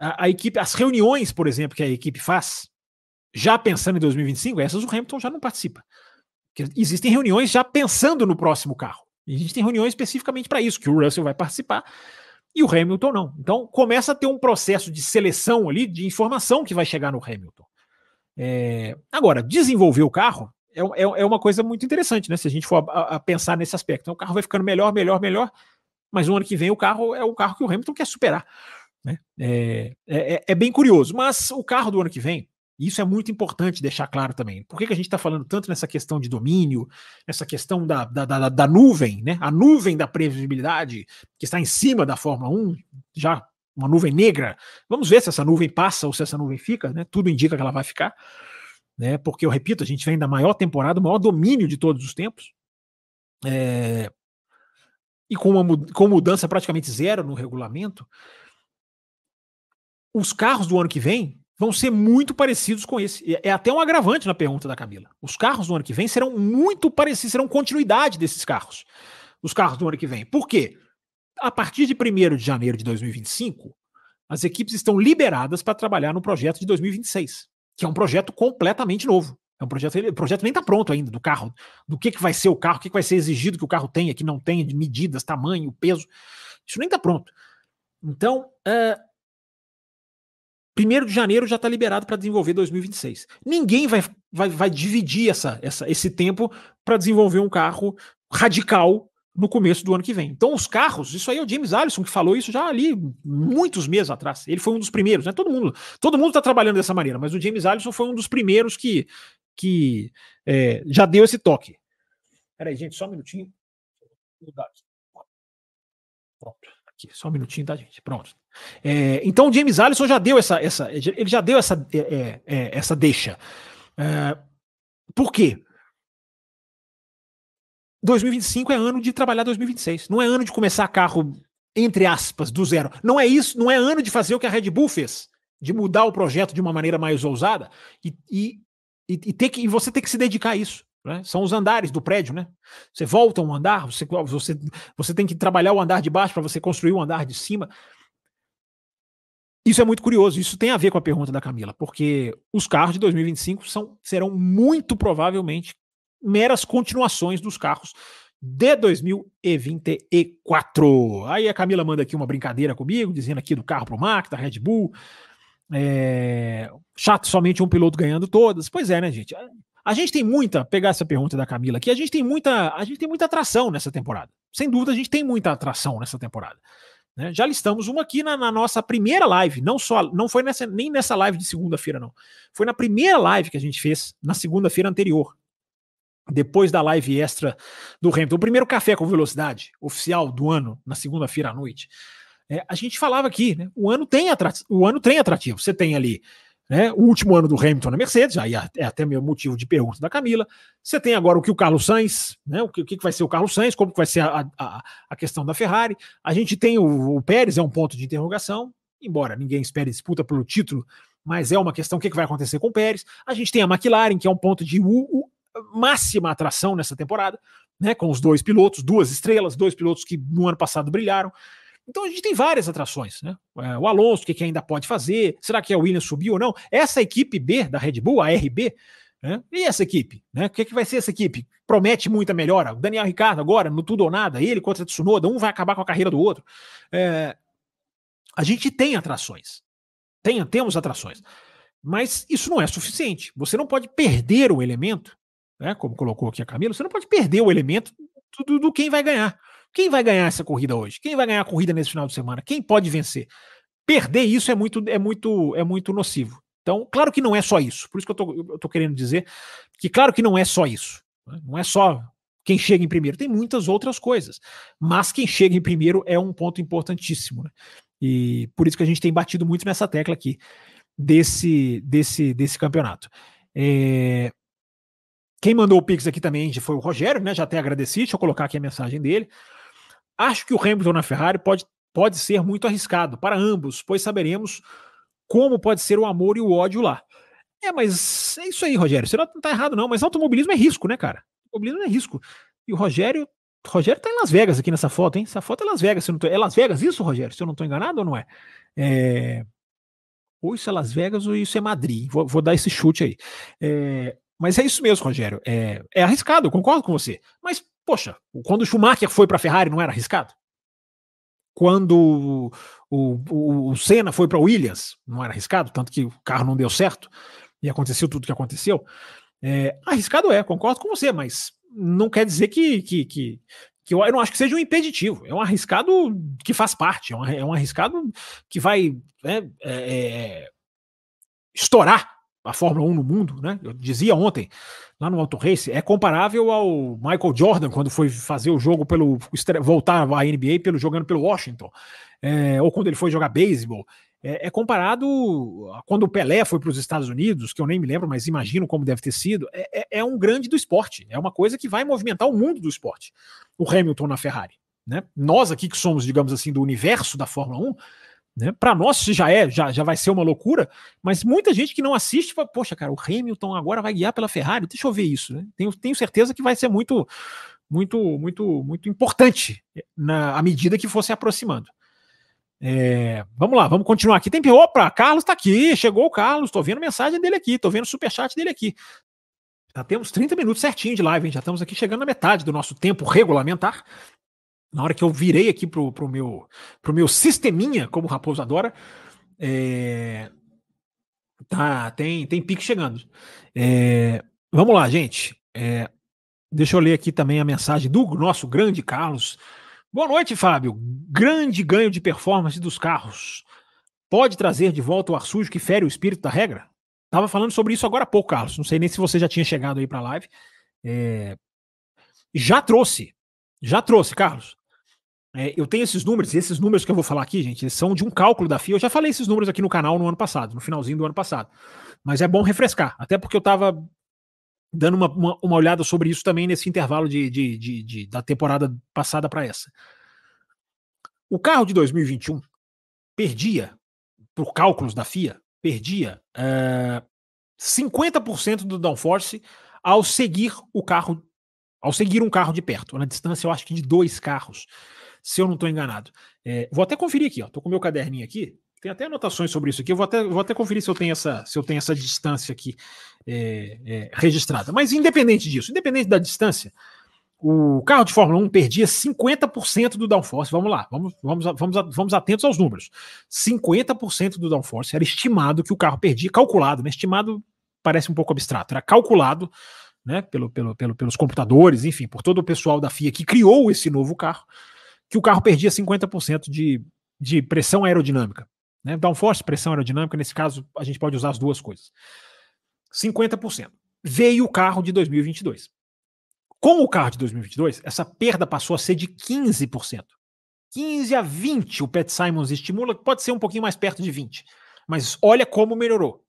a, a, equipe, as reuniões, por exemplo, que a equipe faz, já pensando em 2025, essas o Hamilton já não participa. Porque existem reuniões já pensando no próximo carro. Existem reuniões especificamente para isso, que o Russell vai participar e o Hamilton não. Então começa a ter um processo de seleção ali, de informação que vai chegar no Hamilton. É, agora, desenvolver o carro é, é, é, uma coisa muito interessante, né? Se a gente for a, a pensar nesse aspecto. Então, o carro vai ficando melhor, melhor, melhor, mas no ano que vem o carro é o carro que o Hamilton quer superar. Né? É, é, é, é bem curioso. Mas o carro do ano que vem, isso é muito importante deixar claro também. Por que, que a gente está falando tanto nessa questão de domínio, nessa questão da, da, da, da, nuvem, né? A nuvem da previsibilidade que está em cima da Fórmula 1, já uma nuvem negra. Vamos ver se essa nuvem passa ou se essa nuvem fica, né? Tudo indica que ela vai ficar, né? Porque eu repito, a gente vem da maior temporada, o maior domínio de todos os tempos. É, e com, uma, com mudança praticamente zero no regulamento, os carros do ano que vem vão ser muito parecidos com esse. É até um agravante na pergunta da Camila. Os carros do ano que vem serão muito parecidos, serão continuidade desses carros. Os carros do ano que vem. Por quê? A partir de 1 de janeiro de 2025, as equipes estão liberadas para trabalhar no projeto de 2026, que é um projeto completamente novo. É um projeto, o projeto nem está pronto ainda do carro, do que, que vai ser o carro, o que, que vai ser exigido que o carro tenha, que não tenha, de medidas, tamanho, peso. Isso nem está pronto. Então, é, 1 de janeiro já está liberado para desenvolver 2026. Ninguém vai, vai, vai dividir essa, essa, esse tempo para desenvolver um carro radical no começo do ano que vem. Então, os carros, isso aí é o James Allison que falou isso já ali muitos meses atrás. Ele foi um dos primeiros, né? Todo mundo, todo mundo está trabalhando dessa maneira, mas o James Allison foi um dos primeiros que, que é, já deu esse toque. Peraí, gente, só um minutinho. Pronto, aqui, só um minutinho, tá, gente? Pronto. É, então o James Allison já deu essa, essa ele já deu essa, é, é, é essa deixa. É, por quê? 2025 é ano de trabalhar 2026. Não é ano de começar carro, entre aspas, do zero. Não é isso, não é ano de fazer o que a Red Bull fez, de mudar o projeto de uma maneira mais ousada e, e, e, ter que, e você ter que se dedicar a isso. Né? São os andares do prédio, né? Você volta um andar, você, você, você tem que trabalhar o andar de baixo para você construir o andar de cima. Isso é muito curioso, isso tem a ver com a pergunta da Camila, porque os carros de 2025 são, serão muito provavelmente meras continuações dos carros de 2024. Aí a Camila manda aqui uma brincadeira comigo, dizendo aqui do carro pro Mac, da Red Bull. É... Chato somente um piloto ganhando todas. Pois é, né, gente? A gente tem muita, pegar essa pergunta da Camila aqui, a gente tem muita, a gente tem muita atração nessa temporada. Sem dúvida, a gente tem muita atração nessa temporada. Né? Já listamos uma aqui na, na, nossa primeira live, não só, não foi nessa, nem nessa live de segunda-feira, não. Foi na primeira live que a gente fez na segunda-feira anterior depois da live extra do Hamilton, o primeiro café com velocidade oficial do ano, na segunda-feira à noite, é, a gente falava aqui, né? O ano tem atrativo, o ano tem atrativo. Você tem ali né, o último ano do Hamilton na Mercedes, aí é até meu motivo de pergunta da Camila. Você tem agora o que o Carlos Sainz, né? O que, o que vai ser o Carlos Sainz, como que vai ser a, a, a questão da Ferrari. A gente tem o, o, Pérez, é um ponto de interrogação, embora ninguém espere disputa pelo título, mas é uma questão o que, vai acontecer com o Pérez. A gente tem a McLaren, que é um ponto de máxima atração nessa temporada, né? Com os dois pilotos, duas estrelas, dois pilotos que no ano passado brilharam. Então a gente tem várias atrações, né? É, o Alonso, o que, ainda pode fazer? Será que a Williams subiu ou não? Essa equipe B da Red Bull, a RB, né? E essa equipe, né? O que, que vai ser essa equipe? Promete muita melhora. O Daniel Ricardo agora, no tudo ou nada, ele contra o Tsunoda, um vai acabar com a carreira do outro. É... A gente tem atrações. Tem, temos atrações. Mas isso não é suficiente. Você não pode perder o elemento né, como colocou aqui a Camila, você não pode perder o elemento do, do, quem vai ganhar. Quem vai ganhar essa corrida hoje? Quem vai ganhar a corrida nesse final de semana? Quem pode vencer? Perder isso é muito, é muito, é muito nocivo. Então, claro que não é só isso. Por isso que eu tô querendo dizer que, claro que não é só isso. Né? Não é só quem chega em primeiro. Tem muitas outras coisas. Mas quem chega em primeiro é um ponto importantíssimo. Né? E por isso que a gente tem batido muito nessa tecla aqui desse, desse, desse campeonato. É, quem mandou o Pix aqui também foi o Rogério, né? Já até agradeci, deixa eu colocar aqui a mensagem dele. Acho que o Hamilton na Ferrari pode, pode ser muito arriscado para ambos, pois saberemos como pode ser o amor e o ódio lá. É, mas é isso aí, Rogério. Você não tá errado, não, mas automobilismo é risco, né, cara? Automobilismo é risco. E o Rogério. Rogério tá em Las Vegas aqui nessa foto, hein? Essa foto é Las Vegas. Se não tô, é Las Vegas isso, Rogério? Se eu não tô enganado ou não é? é... Ou isso é Las Vegas ou isso é Madrid. Vou, vou dar esse chute aí. É... Mas é isso mesmo, Rogério. É, é arriscado, eu concordo com você. Mas, poxa, quando o Schumacher foi para a Ferrari, não era arriscado? Quando o, o, o Senna foi para Williams, não era arriscado? Tanto que o carro não deu certo e aconteceu tudo o que aconteceu. É, arriscado é, concordo com você, mas não quer dizer que, que, que, que eu, eu, não acho que seja um impeditivo. É um arriscado que faz parte, é um, é um arriscado que vai né, é, é, estourar a Fórmula 1 no mundo, né? Eu dizia ontem, lá no Auto Race, é comparável ao Michael Jordan quando foi fazer o jogo pelo voltar à NBA pelo jogando pelo Washington, é, ou quando ele foi jogar beisebol. É, é, comparado a quando o Pelé foi para os Estados Unidos, que eu nem me lembro, mas imagino como deve ter sido. É, é, é, um grande do esporte, é uma coisa que vai movimentar o mundo do esporte. O Hamilton na Ferrari, né? Nós aqui que somos, digamos assim, do universo da Fórmula 1, né? Para nós já é, já, já vai ser uma loucura, mas muita gente que não assiste fala, poxa, cara, o Hamilton agora vai guiar pela Ferrari, deixa eu ver isso. Né? Tenho, tenho certeza que vai ser muito, muito, muito, muito importante na à medida que for se aproximando. É, vamos lá, vamos continuar aqui. Tem opa, Carlos está aqui, chegou o Carlos, estou vendo mensagem dele aqui, estou vendo o superchat dele aqui. Já temos 30 minutos certinho de live, hein? já estamos aqui chegando na metade do nosso tempo regulamentar na hora que eu virei aqui pro, pro, meu, pro meu sisteminha, como o Raposo adora, é, tá, tem, tem pique chegando. É, vamos lá, gente. É, deixa eu ler aqui também a mensagem do nosso grande Carlos. Boa noite, Fábio. Grande ganho de performance dos carros. Pode trazer de volta o ar sujo que fere o espírito da regra? Tava falando sobre isso agora há pouco, Carlos. Não sei nem se você já tinha chegado aí para a live. É... Já trouxe. Já trouxe, Carlos. É, eu tenho esses números, e esses números que eu vou falar aqui, gente, são de um cálculo da FIA. Eu já falei esses números aqui no canal no ano passado, no finalzinho do ano passado. Mas é bom refrescar, até porque eu estava dando uma, uma, uma, olhada sobre isso também nesse intervalo de, de, de, de da temporada passada para essa. O carro de 2021 perdia, por cálculos da FIA, perdia é, 50% do downforce ao seguir o carro, ao seguir um carro de perto, na distância, eu acho que de dois carros se eu não estou enganado. É, vou até conferir aqui, ó. Tô com meu caderninho aqui. Tem até anotações sobre isso aqui. Eu vou até, vou até conferir se eu tenho essa, se eu tenho essa distância aqui é, é, registrada. Mas independente disso, independente da distância, o carro de Fórmula 1 perdia 50% do downforce. Vamos lá, vamos, vamos, vamos, vamos atentos aos números. 50% do downforce era estimado que o carro perdia, calculado, né? Estimado parece um pouco abstrato, era calculado né, pelo, pelo, pelo, pelos computadores, enfim, por todo o pessoal da FIA que criou esse novo carro que o carro perdia 50% de, de pressão aerodinâmica. Né? Downforce, pressão aerodinâmica, nesse caso a gente pode usar as duas coisas. 50%. Veio o carro de 2022. Com o carro de 2022, essa perda passou a ser de 15%. 15 a 20 o Pat Simons estimula, pode ser um pouquinho mais perto de 20. Mas olha como melhorou.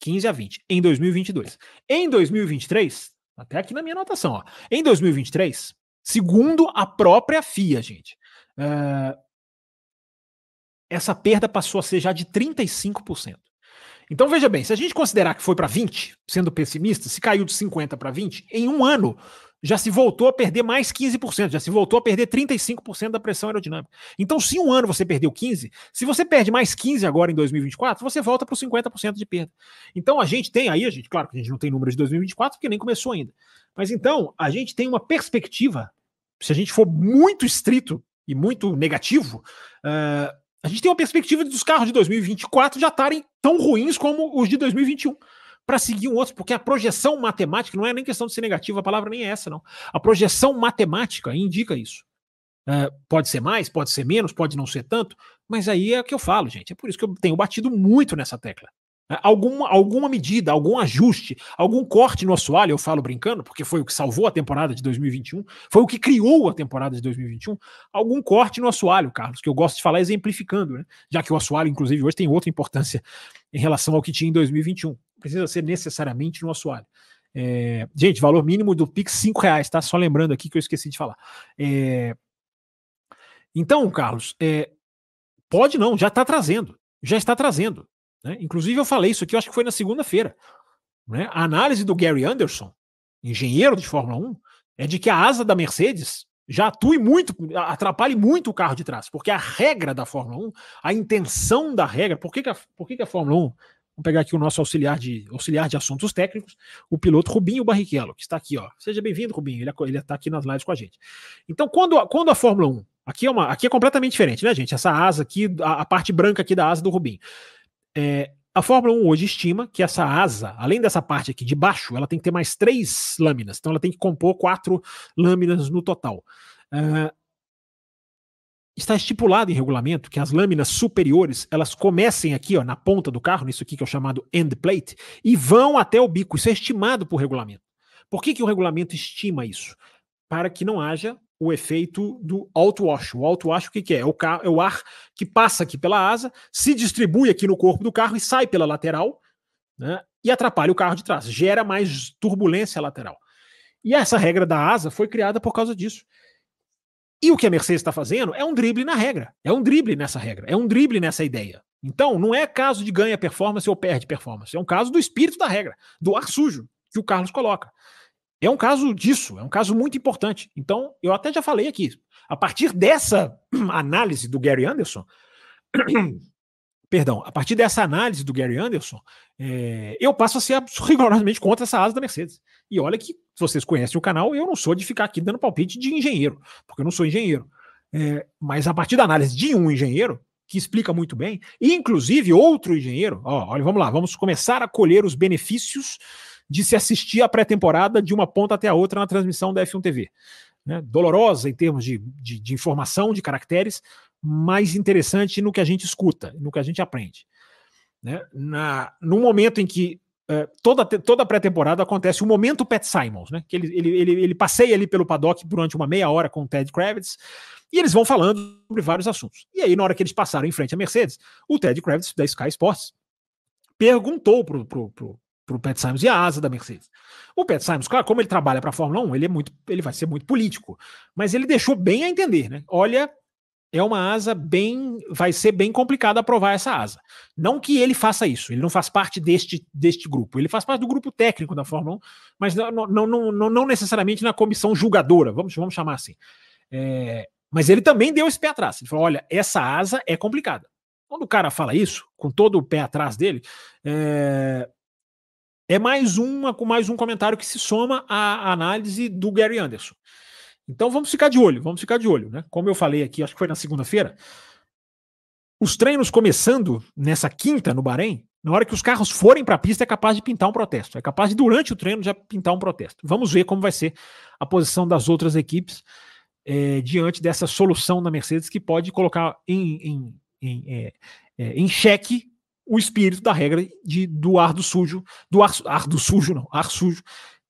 15 a 20 em 2022. Em 2023, até aqui na minha anotação, ó. Em 2023, Segundo a própria FIA, gente. Uh, essa perda passou a ser já de 35%. Então veja bem, se a gente considerar que foi para 20, sendo pessimista, se caiu de 50 para 20, em um ano já se voltou a perder mais 15%, já se voltou a perder 35% da pressão aerodinâmica. Então, se um ano você perdeu 15, se você perde mais 15 agora em 2024, você volta para os 50% de perda. Então a gente tem aí, a gente, claro que a gente não tem números de 2024 porque nem começou ainda. Mas então, a gente tem uma perspectiva, se a gente for muito estrito e muito negativo, uh, a gente tem uma perspectiva dos carros de 2024 já estarem tão ruins como os de 2021 para seguir um outro, porque a projeção matemática não é nem questão de ser negativa, a palavra nem é essa, não. A projeção matemática indica isso. Uh, pode ser mais, pode ser menos, pode não ser tanto, mas aí é o que eu falo, gente. É por isso que eu tenho batido muito nessa tecla. É, alguma, alguma medida, algum ajuste, algum corte no assoalho, eu falo brincando, porque foi o que salvou a temporada de 2021, foi o que criou a temporada de 2021, algum corte no assoalho, Carlos, que eu gosto de falar exemplificando, né? já que o assoalho, inclusive, hoje tem outra importância em relação ao que tinha em 2021. Precisa ser necessariamente no assoalho. É, gente, valor mínimo do Pix, 5 reais, tá? Só lembrando aqui que eu esqueci de falar. É, então, Carlos, é, pode não, já está trazendo, já está trazendo. Né? Inclusive, eu falei isso aqui, eu acho que foi na segunda-feira. Né? A análise do Gary Anderson, engenheiro de Fórmula 1, é de que a asa da Mercedes já atue muito, atrapalhe muito o carro de trás, porque a regra da Fórmula 1, a intenção da regra, por que, que, a, por que, que a Fórmula 1, vamos pegar aqui o nosso auxiliar de, auxiliar de assuntos técnicos, o piloto Rubinho Barrichello, que está aqui, ó. Seja bem-vindo, Rubinho, ele, ele está aqui nas lives com a gente. Então, quando, quando a Fórmula 1, aqui é, uma, aqui é completamente diferente, né, gente? Essa asa aqui, a, a parte branca aqui da asa do Rubinho. É, a Fórmula 1 hoje estima que essa asa, além dessa parte aqui de baixo, ela tem que ter mais três lâminas. Então ela tem que compor quatro lâminas no total. Uh, está estipulado em regulamento que as lâminas superiores elas comecem aqui ó, na ponta do carro, nisso aqui que é o chamado end plate, e vão até o bico. Isso é estimado por regulamento. Por que, que o regulamento estima isso? Para que não haja o efeito do outwash. O outwash o que, que é? É o, é o ar que passa aqui pela asa, se distribui aqui no corpo do carro e sai pela lateral, né, e atrapalha o carro de trás, gera mais turbulência lateral. E essa regra da asa foi criada por causa disso. E o que a Mercedes está fazendo é um drible na regra. É um drible nessa regra. É um drible nessa ideia. Então, não é caso de ganha performance ou perde performance. É um caso do espírito da regra, do ar sujo que o Carlos coloca. É um caso disso, é um caso muito importante. Então, eu até já falei aqui. A partir dessa análise do Gary Anderson, perdão, a partir dessa análise do Gary Anderson, é, eu passo a ser rigorosamente contra essa asa da Mercedes. E olha que, se vocês conhecem o canal, eu não sou de ficar aqui dando palpite de engenheiro, porque eu não sou engenheiro. É, mas a partir da análise de um engenheiro, que explica muito bem, e inclusive outro engenheiro, ó, olha, vamos lá, vamos começar a colher os benefícios de se assistir a pré-temporada de uma ponta até a outra na transmissão da F1 TV. Né? Dolorosa em termos de, de, de informação, de caracteres, mais interessante no que a gente escuta, no que a gente aprende. Né? Na, no momento em que uh, toda, toda pré-temporada acontece o momento Pat Simons, né? que ele, ele, ele, ele passeia ali pelo paddock durante uma meia hora com o Ted Kravitz, e eles vão falando sobre vários assuntos. E aí, na hora que eles passaram em frente à Mercedes, o Ted Kravitz, da Sky Sports, perguntou pro, pro, pro, pro Pat Simons e a asa da Mercedes. O Pat Simons, claro, como ele trabalha para a Fórmula 1, ele é muito, ele vai ser muito político, mas ele deixou bem a entender, né? Olha, é uma asa bem. Vai ser bem complicado aprovar essa asa. Não que ele faça isso, ele não faz parte deste, deste grupo. Ele faz parte do grupo técnico da Fórmula 1, mas não, não, não, não, necessariamente na comissão julgadora, vamos, vamos chamar assim. É, mas ele também deu esse pé atrás. Ele falou: olha, essa asa é complicada. Quando o cara fala isso, com todo o pé atrás dele, é, é mais uma mais um comentário que se soma à análise do Gary Anderson. Então vamos ficar de olho, vamos ficar de olho, né? Como eu falei aqui, acho que foi na segunda-feira, os treinos começando nessa quinta no Bahrein, na hora que os carros forem para a pista, é capaz de pintar um protesto. É capaz de, durante o treino, já pintar um protesto. Vamos ver como vai ser a posição das outras equipes é, diante dessa solução da Mercedes que pode colocar em, em, em, é, é, em xeque o espírito da regra de, do ar do sujo, do ar, ar do sujo, não, ar sujo,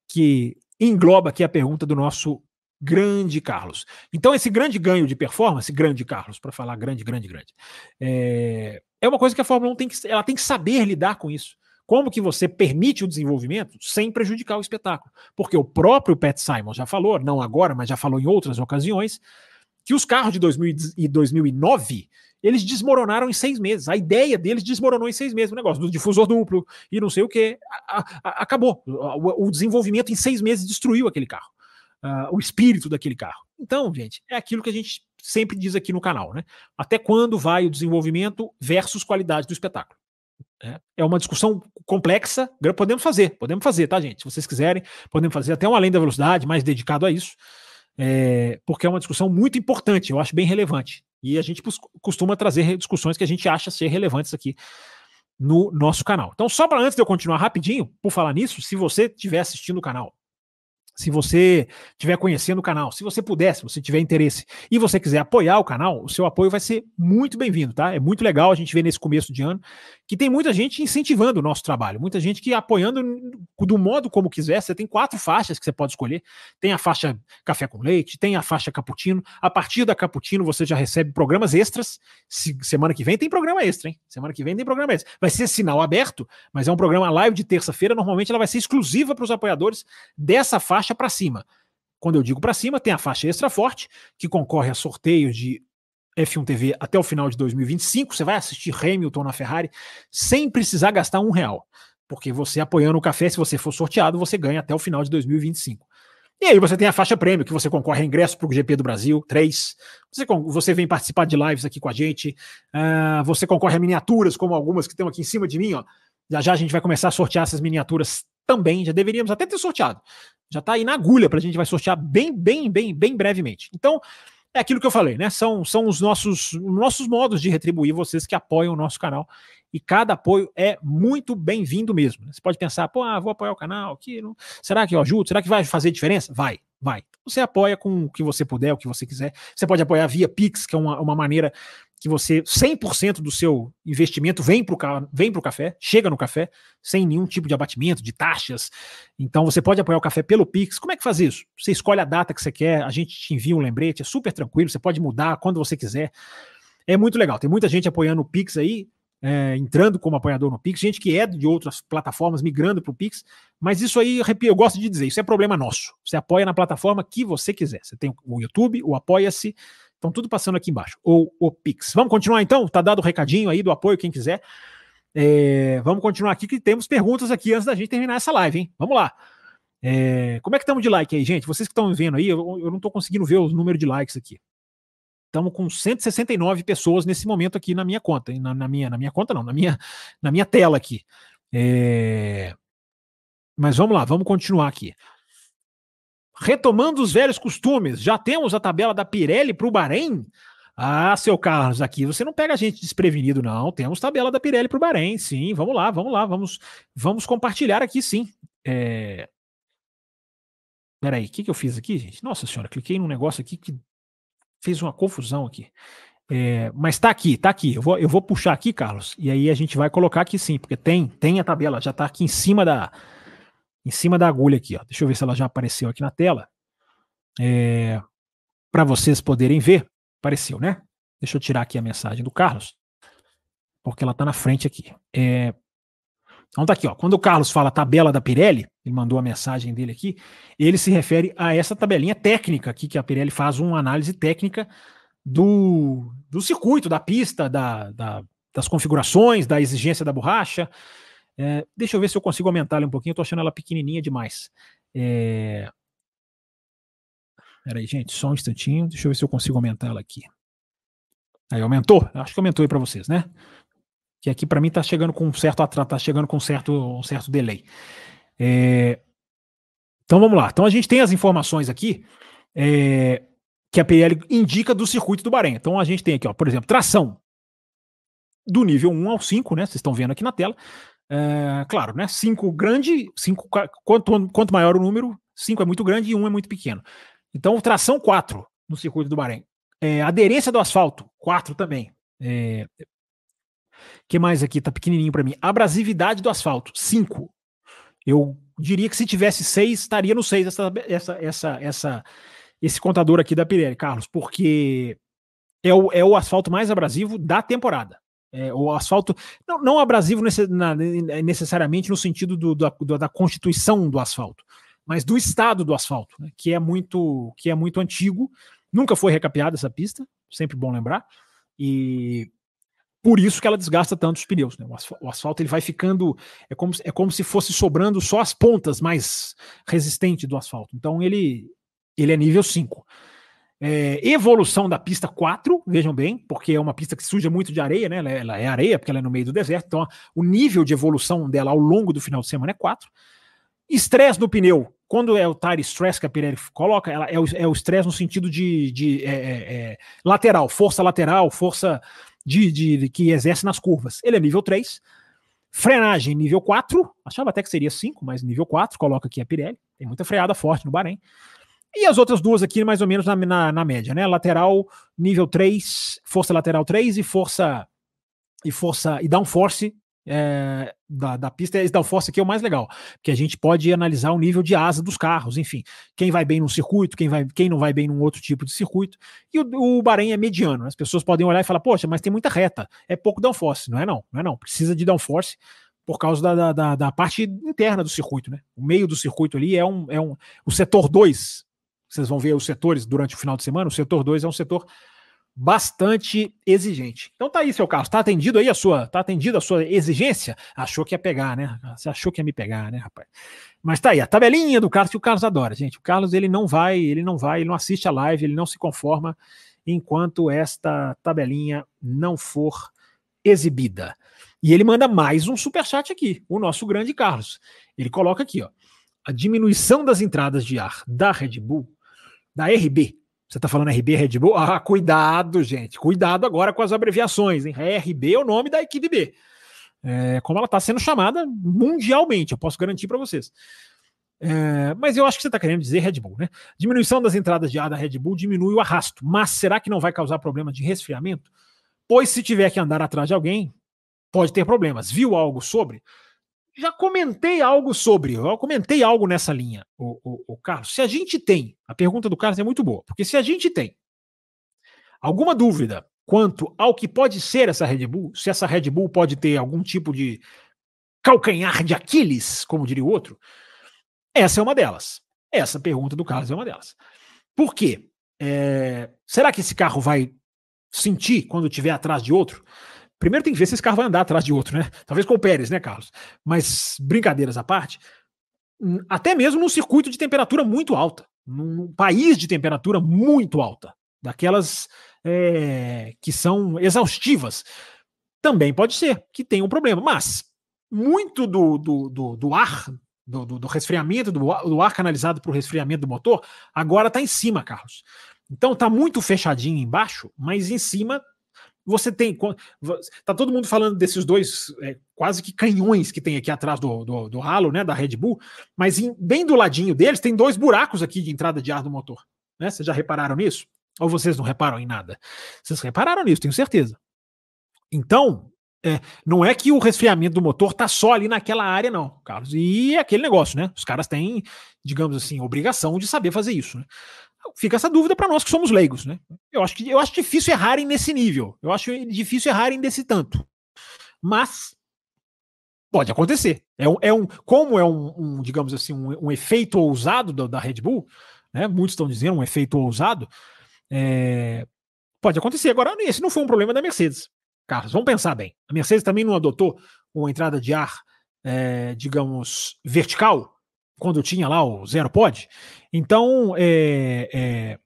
que engloba aqui a pergunta do nosso grande Carlos. Então, esse grande ganho de performance, grande Carlos, para falar grande, grande, grande, é, é uma coisa que a Fórmula 1 tem que, ela tem que saber lidar com isso. Como que você permite o desenvolvimento sem prejudicar o espetáculo? Porque o próprio Pat Simon já falou, não agora, mas já falou em outras ocasiões, que os carros de 2000 e 2009 eles desmoronaram em seis meses. A ideia deles desmoronou em seis meses. O negócio do difusor duplo e não sei o que. Acabou. O, o desenvolvimento em seis meses destruiu aquele carro uh, o espírito daquele carro. Então, gente, é aquilo que a gente sempre diz aqui no canal, né? Até quando vai o desenvolvimento versus qualidade do espetáculo? É, é uma discussão complexa, podemos fazer, podemos fazer, tá, gente? Se vocês quiserem, podemos fazer até um além da velocidade, mais dedicado a isso, é, porque é uma discussão muito importante, eu acho bem relevante. E a gente costuma trazer discussões que a gente acha ser relevantes aqui no nosso canal. Então, só para antes de eu continuar rapidinho, por falar nisso, se você estiver assistindo o canal se você estiver conhecendo o canal, se você puder, se você tiver interesse e você quiser apoiar o canal, o seu apoio vai ser muito bem-vindo, tá? É muito legal a gente ver nesse começo de ano que tem muita gente incentivando o nosso trabalho, muita gente que apoiando do modo como quiser. Você tem quatro faixas que você pode escolher. Tem a faixa café com leite, tem a faixa cappuccino. A partir da cappuccino você já recebe programas extras. Se, semana que vem tem programa extra, hein? Semana que vem tem programa extra. Vai ser sinal aberto, mas é um programa live de terça-feira. Normalmente ela vai ser exclusiva para os apoiadores dessa faixa faixa para cima. Quando eu digo para cima, tem a faixa extra forte, que concorre a sorteios de F1 TV até o final de 2025. Você vai assistir Hamilton na Ferrari sem precisar gastar um real. Porque você apoiando o café, se você for sorteado, você ganha até o final de 2025. E aí você tem a faixa prêmio, que você concorre a ingresso para o GP do Brasil, três. Você, você vem participar de lives aqui com a gente. Uh, você concorre a miniaturas, como algumas que estão aqui em cima de mim. Ó. Já já a gente vai começar a sortear essas miniaturas também. Já deveríamos até ter sorteado. Já está aí na agulha para a gente vai sortear bem, bem, bem, bem brevemente. Então, é aquilo que eu falei, né? São, são os nossos, nossos modos de retribuir vocês que apoiam o nosso canal. E cada apoio é muito bem-vindo mesmo. Você pode pensar, pô, ah, vou apoiar o canal aqui. Não... Será que eu ajudo? Será que vai fazer diferença? Vai. Vai. Você apoia com o que você puder, o que você quiser. Você pode apoiar via Pix, que é uma, uma maneira que você 100% do seu investimento vem para o café, chega no café, sem nenhum tipo de abatimento, de taxas. Então você pode apoiar o café pelo Pix. Como é que faz isso? Você escolhe a data que você quer, a gente te envia um lembrete, é super tranquilo, você pode mudar quando você quiser. É muito legal. Tem muita gente apoiando o Pix aí, é, entrando como apoiador no Pix, gente que é de outras plataformas migrando para o Pix, mas isso aí, eu gosto de dizer, isso é problema nosso. Você apoia na plataforma que você quiser. Você tem o YouTube, o Apoia-se, Estão tudo passando aqui embaixo. Ou o Pix. Vamos continuar então? Tá dado o recadinho aí do apoio, quem quiser. É, vamos continuar aqui que temos perguntas aqui antes da gente terminar essa live, hein? Vamos lá. É, como é que estamos de like aí, gente? Vocês que estão vendo aí, eu, eu não estou conseguindo ver o número de likes aqui. Estamos com 169 pessoas nesse momento aqui na minha conta. Na, na, minha, na minha conta, não, na minha, na minha tela aqui. É, mas vamos lá, vamos continuar aqui. Retomando os velhos costumes, já temos a tabela da Pirelli para o Bahrein? Ah, seu Carlos, aqui você não pega a gente desprevenido, não. Temos tabela da Pirelli para o Bahrein, sim. Vamos lá, vamos lá, vamos, vamos compartilhar aqui, sim. É... Peraí, o que, que eu fiz aqui, gente? Nossa senhora, cliquei num negócio aqui que fez uma confusão aqui. É, mas tá aqui, tá aqui. Eu vou, eu vou puxar aqui, Carlos, e aí a gente vai colocar aqui sim, porque tem, tem a tabela, já tá aqui em cima da, em cima da agulha aqui. Ó. Deixa eu ver se ela já apareceu aqui na tela. É, Para vocês poderem ver. Apareceu, né? Deixa eu tirar aqui a mensagem do Carlos, porque ela está na frente aqui. É, então tá aqui, ó. Quando o Carlos fala tabela da Pirelli, ele mandou a mensagem dele aqui, ele se refere a essa tabelinha técnica aqui que a Pirelli faz uma análise técnica do, do circuito, da pista, da, da, das configurações, da exigência da borracha, é, deixa eu ver se eu consigo aumentar ela um pouquinho, eu tô achando ela pequenininha demais. É... Peraí, gente, só um instantinho, deixa eu ver se eu consigo aumentar ela aqui. Aí, aumentou? Acho que aumentou aí para vocês, né? Que aqui para mim tá chegando com um certo tá chegando com um certo, um certo delay. É... Então vamos lá. Então a gente tem as informações aqui é... que a PL indica do circuito do Bahrein. Então a gente tem aqui, ó, por exemplo, tração do nível 1 ao 5, né? Vocês estão vendo aqui na tela. É, claro, né? 5 grande, cinco, quanto, quanto maior o número, 5 é muito grande e 1 um é muito pequeno. Então, tração 4 no circuito do Bahrein. É, aderência do asfalto, 4 também. É, que mais aqui? Tá pequenininho para mim. Abrasividade do asfalto, 5. Eu diria que se tivesse 6, estaria no 6 essa, essa, essa, essa, esse contador aqui da Pirelli, Carlos, porque é o, é o asfalto mais abrasivo da temporada. É, o asfalto, não, não abrasivo necessariamente no sentido do, do, da constituição do asfalto, mas do estado do asfalto, né, que é muito que é muito antigo, nunca foi recapeada essa pista, sempre bom lembrar, e por isso que ela desgasta tanto os pneus. Né? O, asfalto, o asfalto ele vai ficando, é como, é como se fosse sobrando só as pontas mais resistentes do asfalto. Então ele, ele é nível 5. É, evolução da pista 4, vejam bem, porque é uma pista que suja muito de areia, né? Ela, ela, é areia, porque ela é no meio do deserto, então o nível de evolução dela ao longo do final de semana é 4. Estresse no pneu, quando é o tire stress que a Pirelli coloca, ela é o, é o estresse no sentido de, de é, é, é, lateral, força lateral, força de, de, de, que exerce nas curvas. Ele é nível 3. Frenagem nível 4, achava até que seria 5, mas nível 4, coloca aqui a Pirelli. Tem muita freada forte no Bahrein. E as outras duas aqui, mais ou menos na, na, na, média, né? Lateral nível 3, força lateral 3 e força e força e downforce é, da, da pista. Esse downforce aqui é o mais legal, porque a gente pode analisar o nível de asa dos carros, enfim, quem vai bem num circuito, quem, vai, quem não vai bem num outro tipo de circuito. E o, o Bahrein é mediano. As pessoas podem olhar e falar, poxa, mas tem muita reta, é pouco downforce. Não é não, não é não. Precisa de downforce por causa da, da, da, parte interna do circuito, né? O meio do circuito ali é um, é um o setor 2 vocês vão ver os setores durante o final de semana. O setor 2 é um setor bastante exigente. Então tá aí, seu Carlos. Tá atendido aí a sua, tá atendido a sua exigência? Achou que ia pegar, né? Você achou que ia me pegar, né, rapaz? Mas tá aí, a tabelinha do Carlos que o Carlos adora, gente. O Carlos ele não vai, ele não vai, ele não assiste a live, ele não se conforma enquanto esta tabelinha não for exibida. E ele manda mais um super chat aqui, o nosso grande Carlos. Ele coloca aqui, ó, a diminuição das entradas de ar da Red Bull da RB. Você está falando RB Red Bull? Ah, cuidado, gente. Cuidado agora com as abreviações, hein? RB é o nome da equipe B. É, como ela está sendo chamada mundialmente, eu posso garantir para vocês. É, mas eu acho que você está querendo dizer Red Bull, né? Diminuição das entradas de ar da Red Bull diminui o arrasto, mas será que não vai causar problema de resfriamento? Pois se tiver que andar atrás de alguém, pode ter problemas. Viu algo sobre? Já comentei algo sobre, eu comentei algo nessa linha, o, o, o Carlos. Se a gente tem, a pergunta do Carlos é muito boa, porque se a gente tem alguma dúvida quanto ao que pode ser essa Red Bull, se essa Red Bull pode ter algum tipo de calcanhar de Aquiles, como diria o outro, essa é uma delas. Essa pergunta do Carlos é uma delas. Por quê? É, será que esse carro vai sentir quando estiver atrás de outro? Primeiro tem que ver se esse carro vai andar atrás de outro, né? Talvez com o Pérez, né, Carlos? Mas brincadeiras à parte, hum, até mesmo num circuito de temperatura muito alta, num país de temperatura muito alta, daquelas é, que são exaustivas, também pode ser que tenha um problema. Mas muito do, do, do, do ar, do, do, resfriamento, do, do ar canalizado para o resfriamento do motor, agora está em cima, Carlos. Então está muito fechadinho embaixo, mas em cima você tem. Tá todo mundo falando desses dois é, quase que canhões que tem aqui atrás do, do, do halo, né? Da Red Bull, mas em, bem do ladinho deles tem dois buracos aqui de entrada de ar do motor. Né? Vocês já repararam nisso? Ou vocês não reparam em nada? Vocês repararam nisso, tenho certeza. Então, é, não é que o resfriamento do motor tá só ali naquela área, não, Carlos. E é aquele negócio, né? Os caras têm, digamos assim, obrigação de saber fazer isso. Né? Fica essa dúvida para nós que somos leigos, né? Eu acho que eu acho difícil errarem nesse nível. Eu acho difícil errarem desse tanto. Mas pode acontecer. É um, é um como é um, um digamos assim, um, um efeito ousado da, da Red Bull, né? Muitos estão dizendo um efeito ousado. É, pode acontecer. Agora, esse não foi um problema da Mercedes. Carlos, vamos pensar bem. A Mercedes também não adotou uma entrada de ar, é, digamos, vertical, quando tinha lá o zero pod. Então, é, é,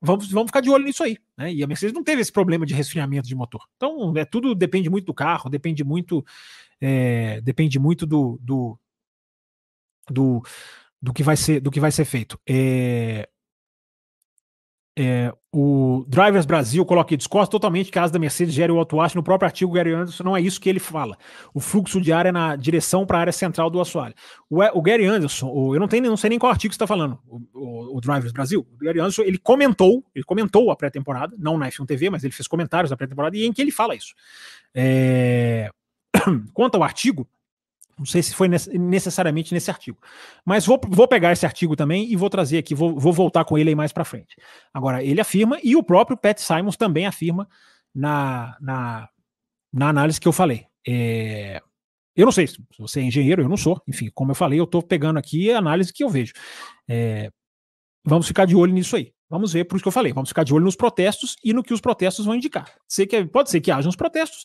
vamos, vamos ficar de olho nisso aí. Né? E a Mercedes não teve esse problema de resfriamento de motor. Então, é, tudo depende muito do carro, depende muito, é, depende muito do, do, do, do, que vai ser, do que vai ser feito. É, é, o Drivers Brasil coloca aqui, discorda totalmente que a asa da Mercedes gere o auto-acho. No próprio artigo, Gary Anderson, não é isso que ele fala. O fluxo de ar é na direção para a área central do assoalho. O, o Gary Anderson, o, eu não, tenho, não sei nem qual artigo está falando, o, o, o, Drivers Brasil. O Gary Anderson, ele comentou, ele comentou a pré-temporada, não na F1 TV, mas ele fez comentários da pré-temporada e em que ele fala isso. É... Quanto ao artigo, não sei se foi necessariamente nesse artigo. Mas vou, vou pegar esse artigo também e vou trazer aqui, vou, vou voltar com ele aí mais para frente. Agora, ele afirma, e o próprio Pat Simons também afirma na, na, na análise que eu falei. É, eu não sei se você é engenheiro, eu não sou. Enfim, como eu falei, eu estou pegando aqui a análise que eu vejo. É, vamos ficar de olho nisso aí. Vamos ver, por isso que eu falei, vamos ficar de olho nos protestos e no que os protestos vão indicar. Sei que, pode ser que haja uns protestos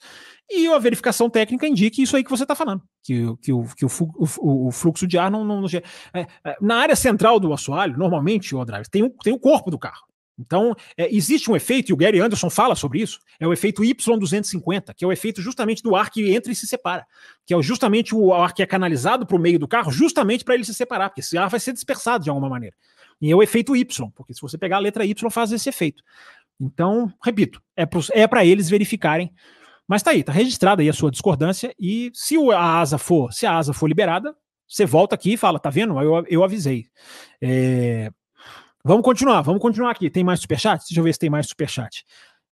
e a verificação técnica indique isso aí que você está falando, que, que, o, que o, o, o, fluxo de ar não. não, não é, é, na área central do assoalho, normalmente, o drive, tem, tem o corpo do carro. Então, é, existe um efeito, e o Gary Anderson fala sobre isso, é o efeito Y250, que é o efeito justamente do ar que entra e se separa, que é justamente o ar que é canalizado para o meio do carro, justamente para ele se separar, porque esse ar vai ser dispersado de alguma maneira. E é o efeito Y, porque se você pegar a letra Y, faz esse efeito. Então, repito, é para é eles verificarem. Mas tá aí, tá registrada aí a sua discordância. E se a asa for, se a asa for liberada, você volta aqui e fala, tá vendo? Eu, eu avisei. É... Vamos continuar, vamos continuar aqui. Tem mais superchat? Deixa eu ver se tem mais superchat.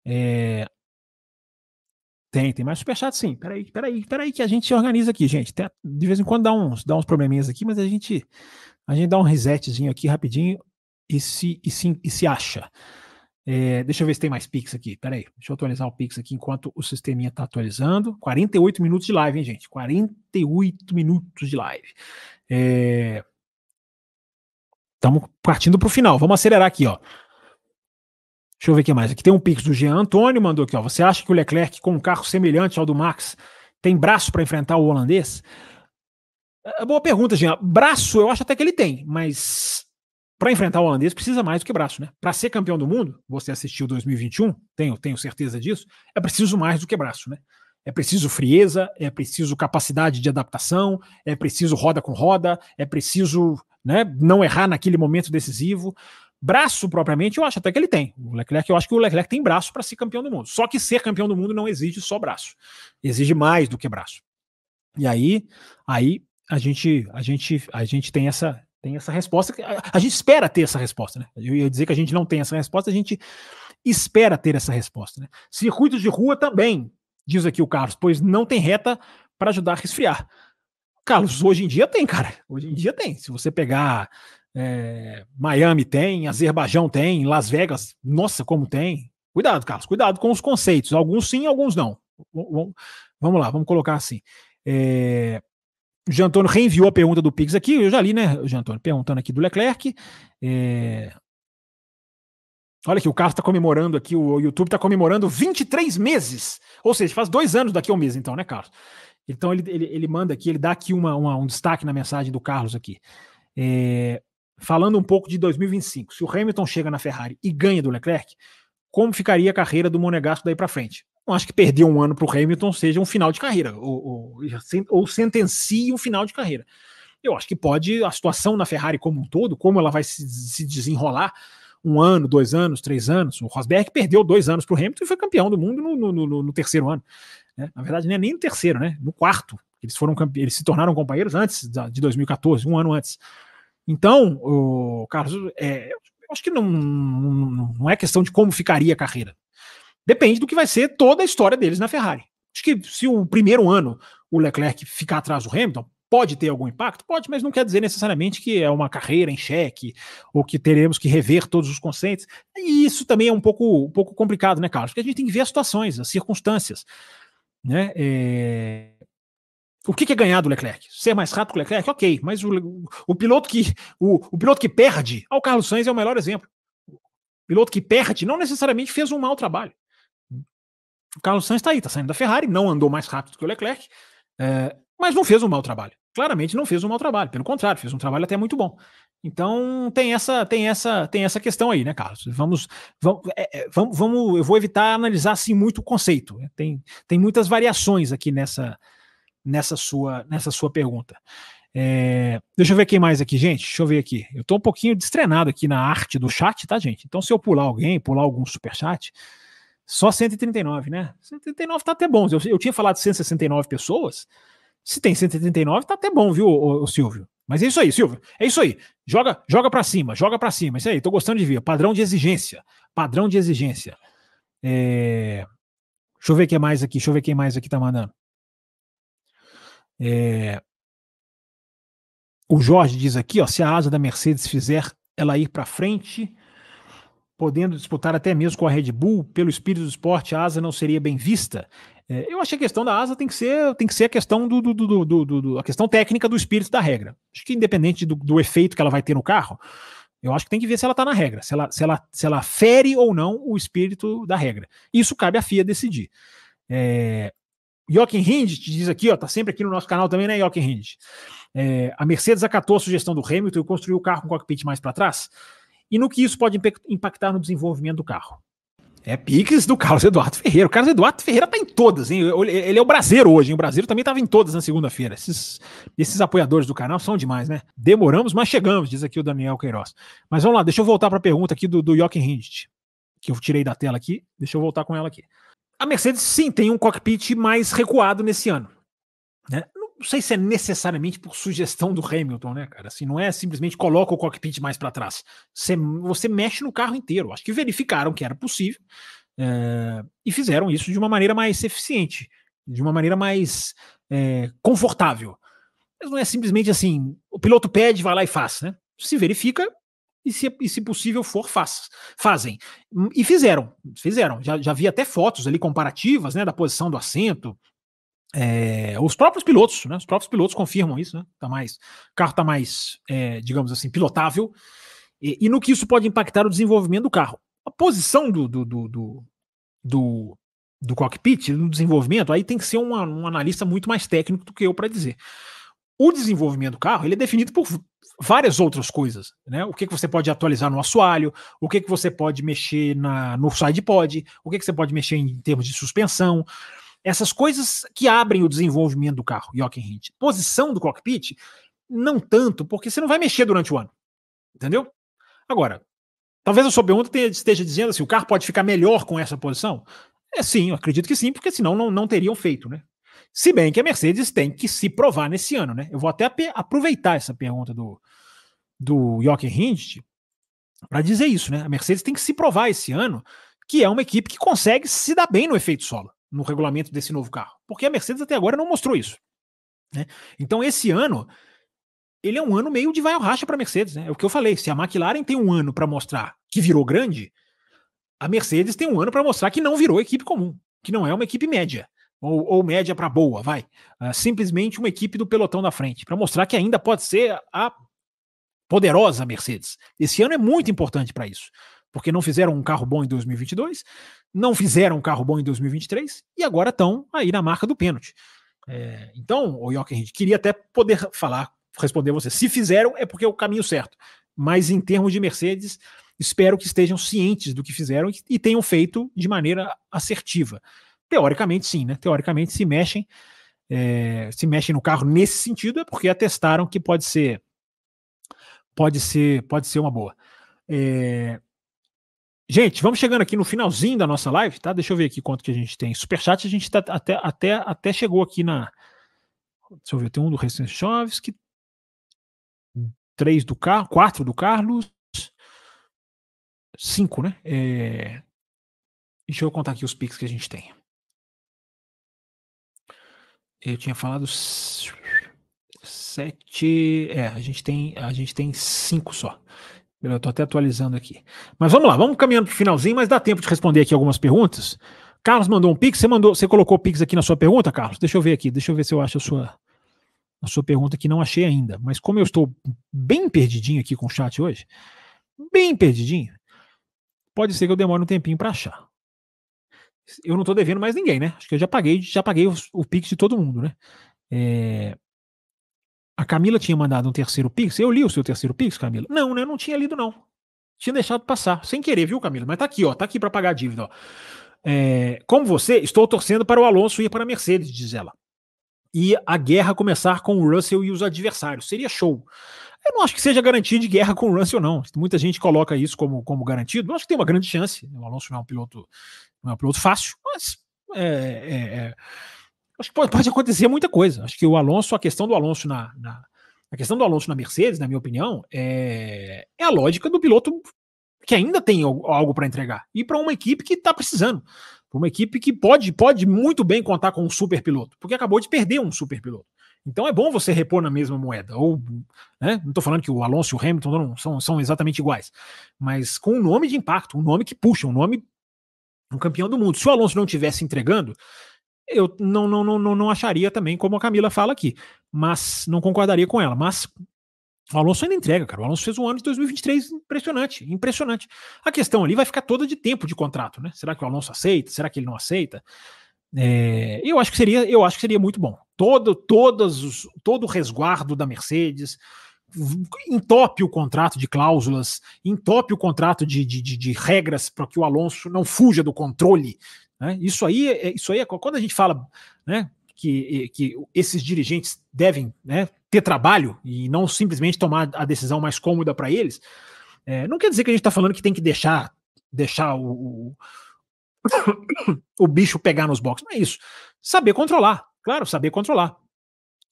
É... Tem, tem mais superchat sim. Peraí, peraí, peraí que a gente se organiza aqui, gente. De vez em quando dá uns, dá uns probleminhas aqui, mas a gente a gente dá um resetzinho aqui rapidinho e se, e se, e se acha. É, deixa eu ver se tem mais Pix aqui. Peraí, deixa eu atualizar o Pix aqui enquanto o sisteminha está atualizando. 48 minutos de live, hein, gente? 48 minutos de live. Estamos é, partindo para o final. Vamos acelerar aqui, ó. Deixa eu ver o que mais. Aqui tem um Pix do Jean Antônio, mandou aqui, ó. Você acha que o Leclerc, com um carro semelhante ao do Max, tem braço para enfrentar o holandês? É boa pergunta, Jean. Braço, eu acho até que ele tem, mas para enfrentar o holandês precisa mais do que braço, né? Para ser campeão do mundo, você assistiu 2021, tenho, tenho certeza disso, é preciso mais do que braço, né? É preciso frieza, é preciso capacidade de adaptação, é preciso roda com roda, é preciso né, não errar naquele momento decisivo. Braço, propriamente, eu acho até que ele tem. O Leclerc, eu acho que o Leclerc tem braço para ser campeão do mundo. Só que ser campeão do mundo não exige só braço. Exige mais do que braço. E aí, aí a gente a gente a gente tem essa tem essa resposta. A, a, gente espera ter essa resposta, né? Eu ia dizer que a gente não tem essa resposta, a gente espera ter essa resposta, né? Circuitos de rua também, diz aqui o Carlos, pois não tem reta para ajudar a resfriar. Carlos, hoje em dia tem, cara. Hoje em dia tem. Se você pegar é, Miami tem, Azerbaijão tem, Las Vegas, nossa, como tem. Cuidado, Carlos, cuidado com os conceitos. Alguns sim, alguns não. Vamos lá, vamos colocar assim. É, o Jean Antônio reenviou a pergunta do Pix aqui, eu já li, né, Jean Antônio, perguntando aqui do Leclerc. É... Olha que o Carlos está comemorando aqui, o YouTube está comemorando 23 meses. Ou seja, faz dois anos daqui a um mês, então, né, Carlos? Então ele, ele, ele manda aqui, ele dá aqui uma, uma, um destaque na mensagem do Carlos aqui. É... Falando um pouco de 2025, se o Hamilton chega na Ferrari e ganha do Leclerc, como ficaria a carreira do Monegasco daí para frente? Não acho que perder um ano para o Hamilton seja um final de carreira, ou, ou, ou sentencie um final de carreira. Eu acho que pode, a situação na Ferrari como um todo, como ela vai se, se desenrolar, um ano, dois anos, três anos. O Rosberg perdeu dois anos para o Hamilton e foi campeão do mundo no, no, no, no terceiro ano. Né? Na verdade, não é nem no terceiro, né? No quarto. Eles foram eles se tornaram companheiros antes de 2014, um ano antes. Então, o Carlos, é, eu acho que não, não, não é questão de como ficaria a carreira. Depende do que vai ser toda a história deles na Ferrari. Acho que se o primeiro ano o Leclerc ficar atrás do Hamilton, pode ter algum impacto? Pode, mas não quer dizer necessariamente que é uma carreira em xeque ou que teremos que rever todos os conceitos. E isso também é um pouco, um pouco complicado, né, Carlos? Porque a gente tem que ver as situações, as circunstâncias. Né? É... O que, é ganhar do Leclerc? Ser mais rápido que o Leclerc? Ok, mas o, o, piloto que o, o piloto que perde, ah, o Carlos Sainz é o melhor exemplo. O piloto que perde não necessariamente fez um mau trabalho. O Carlos Sainz está aí, está saindo da Ferrari, não andou mais rápido que o Leclerc, é, mas não fez um mau trabalho. Claramente não fez um mau trabalho, pelo contrário, fez um trabalho até muito bom. Então tem essa tem essa tem essa questão aí, né, Carlos? Vamos vamos, é, é vamos, vamos eu vou evitar analisar assim muito o conceito. Tem, tem muitas variações aqui nessa nessa sua nessa sua pergunta. É, deixa eu ver quem mais aqui, gente. Deixa eu ver aqui. Eu estou um pouquinho destrenado aqui na arte do chat, tá, gente? Então, se eu pular alguém, pular algum super chat, só 139, né? 139 tá até bom. Eu, eu tinha falado 169 pessoas. Se tem 139, tá até bom, viu, o, o Silvio? Mas é isso aí, Silvio. É isso aí. Joga, joga para cima, joga para cima. Isso aí, tô gostando de ver. Padrão de exigência. Padrão de exigência. É... Deixa eu ver quem mais aqui. Deixa eu ver quem mais aqui tá mandando. É... O Jorge diz aqui, ó, se a asa da Mercedes fizer ela ir para frente, podendo disputar até mesmo com a Red Bull, pelo espírito do esporte, a asa não seria bem vista. É, eu acho que a questão da asa tem que ser, tem que ser a questão do, do, do, do, a questão técnica do espírito da regra. Acho que independente do, efeito que ela vai ter no carro, eu acho que tem que ver se ela está na regra, se ela, se, ela, se ela fere ou não o espírito da regra. Isso cabe à FIA decidir. É, Jochen Hindt diz aqui, ó, tá sempre aqui no nosso canal também, né, Jochen Hindt? É, a Mercedes acatou a sugestão do Hamilton e construiu o carro com o cockpit mais para trás e no que isso pode impactar no desenvolvimento do carro. É Pix do Carlos Eduardo Ferreira. O Carlos Eduardo Ferreira tá em todas, hein? Ele é o brasileiro hoje, hein? O brasileiro também estava em todas na segunda-feira. Esses, esses apoiadores do canal são demais, né? Demoramos, mas chegamos, diz aqui o Daniel Queiroz. Mas vamos lá, deixa eu voltar para a pergunta aqui do, do Jochen Hindt, que eu tirei da tela aqui. Deixa eu voltar com ela aqui. A Mercedes, sim, tem um cockpit mais recuado nesse ano. Né? Não sei se é necessariamente por sugestão do Hamilton, né, cara? Assim, não é simplesmente coloca o cockpit mais para trás. Você, você mexe no carro inteiro. Acho que verificaram que era possível é, e fizeram isso de uma maneira mais eficiente, de uma maneira mais é, confortável. Mas não é simplesmente assim, o piloto pede, vai lá e faz, né? Se verifica e se, e se possível for, faz, fazem. E fizeram, fizeram. Já, já vi até fotos ali comparativas, né, da posição do assento, é, os próprios pilotos, né? Os próprios pilotos confirmam isso, né? Tá mais, o carro está mais, é, digamos assim, pilotável. E, e, no que isso pode impactar o desenvolvimento do carro. A posição do, do, do, do, do, do cockpit, no desenvolvimento, aí tem que ser uma, um analista muito mais técnico do que eu para dizer. O desenvolvimento do carro ele é definido por várias outras coisas, né? O que, que você pode atualizar no assoalho, o que, que você pode mexer na, no sidepod, o que, que você pode mexer em termos de suspensão. Essas coisas que abrem o desenvolvimento do carro, Jochen Hint. Posição do cockpit, não tanto, porque você não vai mexer durante o ano. Entendeu? Agora, talvez a sua pergunta esteja dizendo assim: o carro pode ficar melhor com essa posição? É sim, eu acredito que sim, porque senão não, não teriam feito, né? Se bem que a Mercedes tem que se provar nesse ano, né? Eu vou até aproveitar essa pergunta do, do Jochen para dizer isso, né? A Mercedes tem que se provar esse ano que é uma equipe que consegue se dar bem no efeito solo, no regulamento desse novo carro. Porque a Mercedes até agora não mostrou isso. Né? Então, esse ano, ele é um ano meio de vai ao racha para a Mercedes. Né? É o que eu falei. Se a McLaren tem um ano para mostrar que virou grande, a Mercedes tem um ano para mostrar que não virou equipe comum, que não é uma equipe média. Ou, ou média para boa, vai. Uh, simplesmente uma equipe do pelotão da frente, para mostrar que ainda pode ser a poderosa Mercedes. Esse ano é muito importante para isso porque não fizeram um carro bom em 2022, não fizeram um carro bom em 2023 e agora estão aí na marca do pênalti. É, então, o Jochen, queria até poder falar, responder você. Se fizeram, é porque é o caminho certo. Mas em termos de Mercedes, espero que estejam cientes do que fizeram e tenham feito de maneira assertiva. Teoricamente, sim, né? Teoricamente, se mexem, é, se mexem no carro nesse sentido, é porque atestaram que pode ser, pode ser, pode ser uma boa. É, Gente, vamos chegando aqui no finalzinho da nossa live, tá? Deixa eu ver aqui quanto que a gente tem. Superchat, a gente tá até, até, até chegou aqui na. Deixa eu ver, tem um do Recenchowski, três do Carlos, quatro do Carlos, cinco, né? É... Deixa eu contar aqui os pics que a gente tem. Eu tinha falado sete. É, a gente tem, a gente tem cinco só. Eu estou até atualizando aqui. Mas vamos lá, vamos caminhando para o finalzinho, mas dá tempo de responder aqui algumas perguntas. Carlos mandou um pix, você mandou, você colocou o pix aqui na sua pergunta, Carlos? Deixa eu ver aqui, deixa eu ver se eu acho a sua a sua pergunta que não achei ainda. Mas como eu estou bem perdidinho aqui com o chat hoje, bem perdidinho, pode ser que eu demore um tempinho para achar. Eu não estou devendo mais ninguém, né? Acho que eu já paguei, já paguei o, o pix de todo mundo, né? É, a Camila tinha mandado um terceiro Pix. Eu li o seu terceiro Pix, Camila? Não, né? Não tinha lido, não. Tinha deixado passar. Sem querer, viu, Camila? Mas tá aqui, ó. Tá aqui para pagar a dívida, ó. É, como você, estou torcendo para o Alonso ir para a Mercedes, diz ela. E a guerra começar com o Russell e os adversários. Seria show. Eu não acho que seja garantia de guerra com o Russell, não. Muita gente coloca isso como, como garantido. Eu acho que tem uma grande chance. O Alonso não é um piloto, não é um piloto fácil, mas é, é, é Acho que pode, acontecer muita coisa. Acho que o Alonso, a questão do Alonso na, na a questão do Alonso na Mercedes, na minha opinião, é, é a lógica do piloto que ainda tem algo para entregar e para uma equipe que está precisando, uma equipe que pode, pode muito bem contar com um super piloto, porque acabou de perder um super piloto. Então é bom você repor na mesma moeda. Ou, né, não estou falando que o Alonso e o Hamilton não são, são exatamente iguais, mas com um nome de impacto, um nome que puxa, um nome um campeão do mundo. Se o Alonso não tivesse entregando, eu não, não, não, não acharia também, como a Camila fala aqui, mas não concordaria com ela. Mas o Alonso ainda entrega, cara. O Alonso fez um ano de 2023 impressionante, impressionante. A questão ali vai ficar toda de tempo de contrato, né? Será que o Alonso aceita? Será que ele não aceita? É, eu acho que seria, eu acho que seria muito bom. Todo, todas os, todo o resguardo da Mercedes entope o contrato de cláusulas, entope o contrato de, de, de, de regras para que o Alonso não fuja do controle né? Isso aí, é, isso aí é quando a gente fala né, que, que esses dirigentes devem né, ter trabalho e não simplesmente tomar a decisão mais cômoda para eles, é, não quer dizer que a gente está falando que tem que deixar, deixar o, o, o bicho pegar nos boxes. Não é isso. Saber controlar, claro, saber controlar.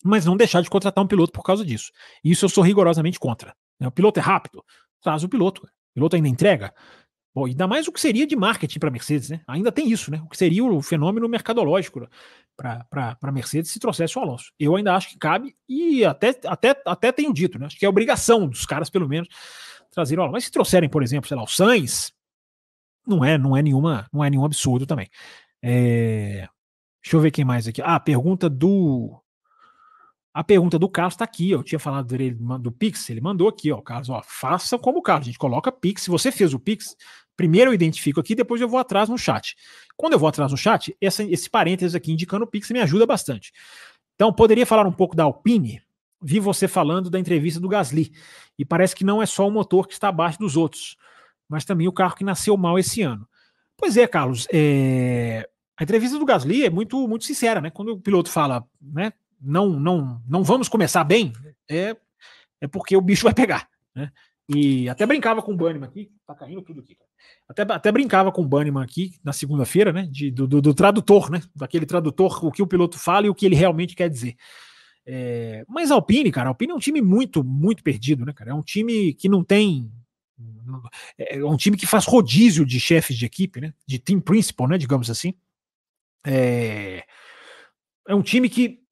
Mas não deixar de contratar um piloto por causa disso. Isso eu sou rigorosamente contra. Né? O piloto é rápido, traz o piloto. O piloto ainda entrega, Bom, ainda mais o que seria de marketing para a Mercedes, né? Ainda tem isso, né? O que seria o fenômeno mercadológico para a Mercedes se trouxesse o Alonso. Eu ainda acho que cabe e até, até, até tenho dito, né? Acho que é obrigação dos caras, pelo menos, trazer o Alonso. Mas se trouxerem, por exemplo, sei lá, o Sainz, não é, não é, nenhuma, não é nenhum absurdo também. É... Deixa eu ver quem mais aqui. Ah, pergunta do a pergunta do Carlos está aqui, eu tinha falado dele, do Pix, ele mandou aqui, ó, Carlos, ó, faça como o Carlos, a gente coloca Pix, se você fez o Pix, primeiro eu identifico aqui, depois eu vou atrás no chat. Quando eu vou atrás no chat, essa, esse parênteses aqui indicando o Pix me ajuda bastante. Então, poderia falar um pouco da Alpine? Vi você falando da entrevista do Gasly, e parece que não é só o motor que está abaixo dos outros, mas também o carro que nasceu mal esse ano. Pois é, Carlos, é... a entrevista do Gasly é muito, muito sincera, né? Quando o piloto fala, né, não, não, não vamos começar bem, é, é porque o bicho vai pegar. Né? E até brincava com o Banniman aqui, tá caindo tudo aqui. Até, até brincava com o Banniman aqui na segunda-feira, né? De, do, do, do, tradutor, né? Daquele tradutor, o que o piloto fala e o que ele realmente quer dizer. É, mas Alpine, cara, Alpine é um time muito, muito perdido, né, cara? É um time que não tem. É, é um time que faz rodízio de chefes de equipe, né? De team principal, né? Digamos assim. É, é um time que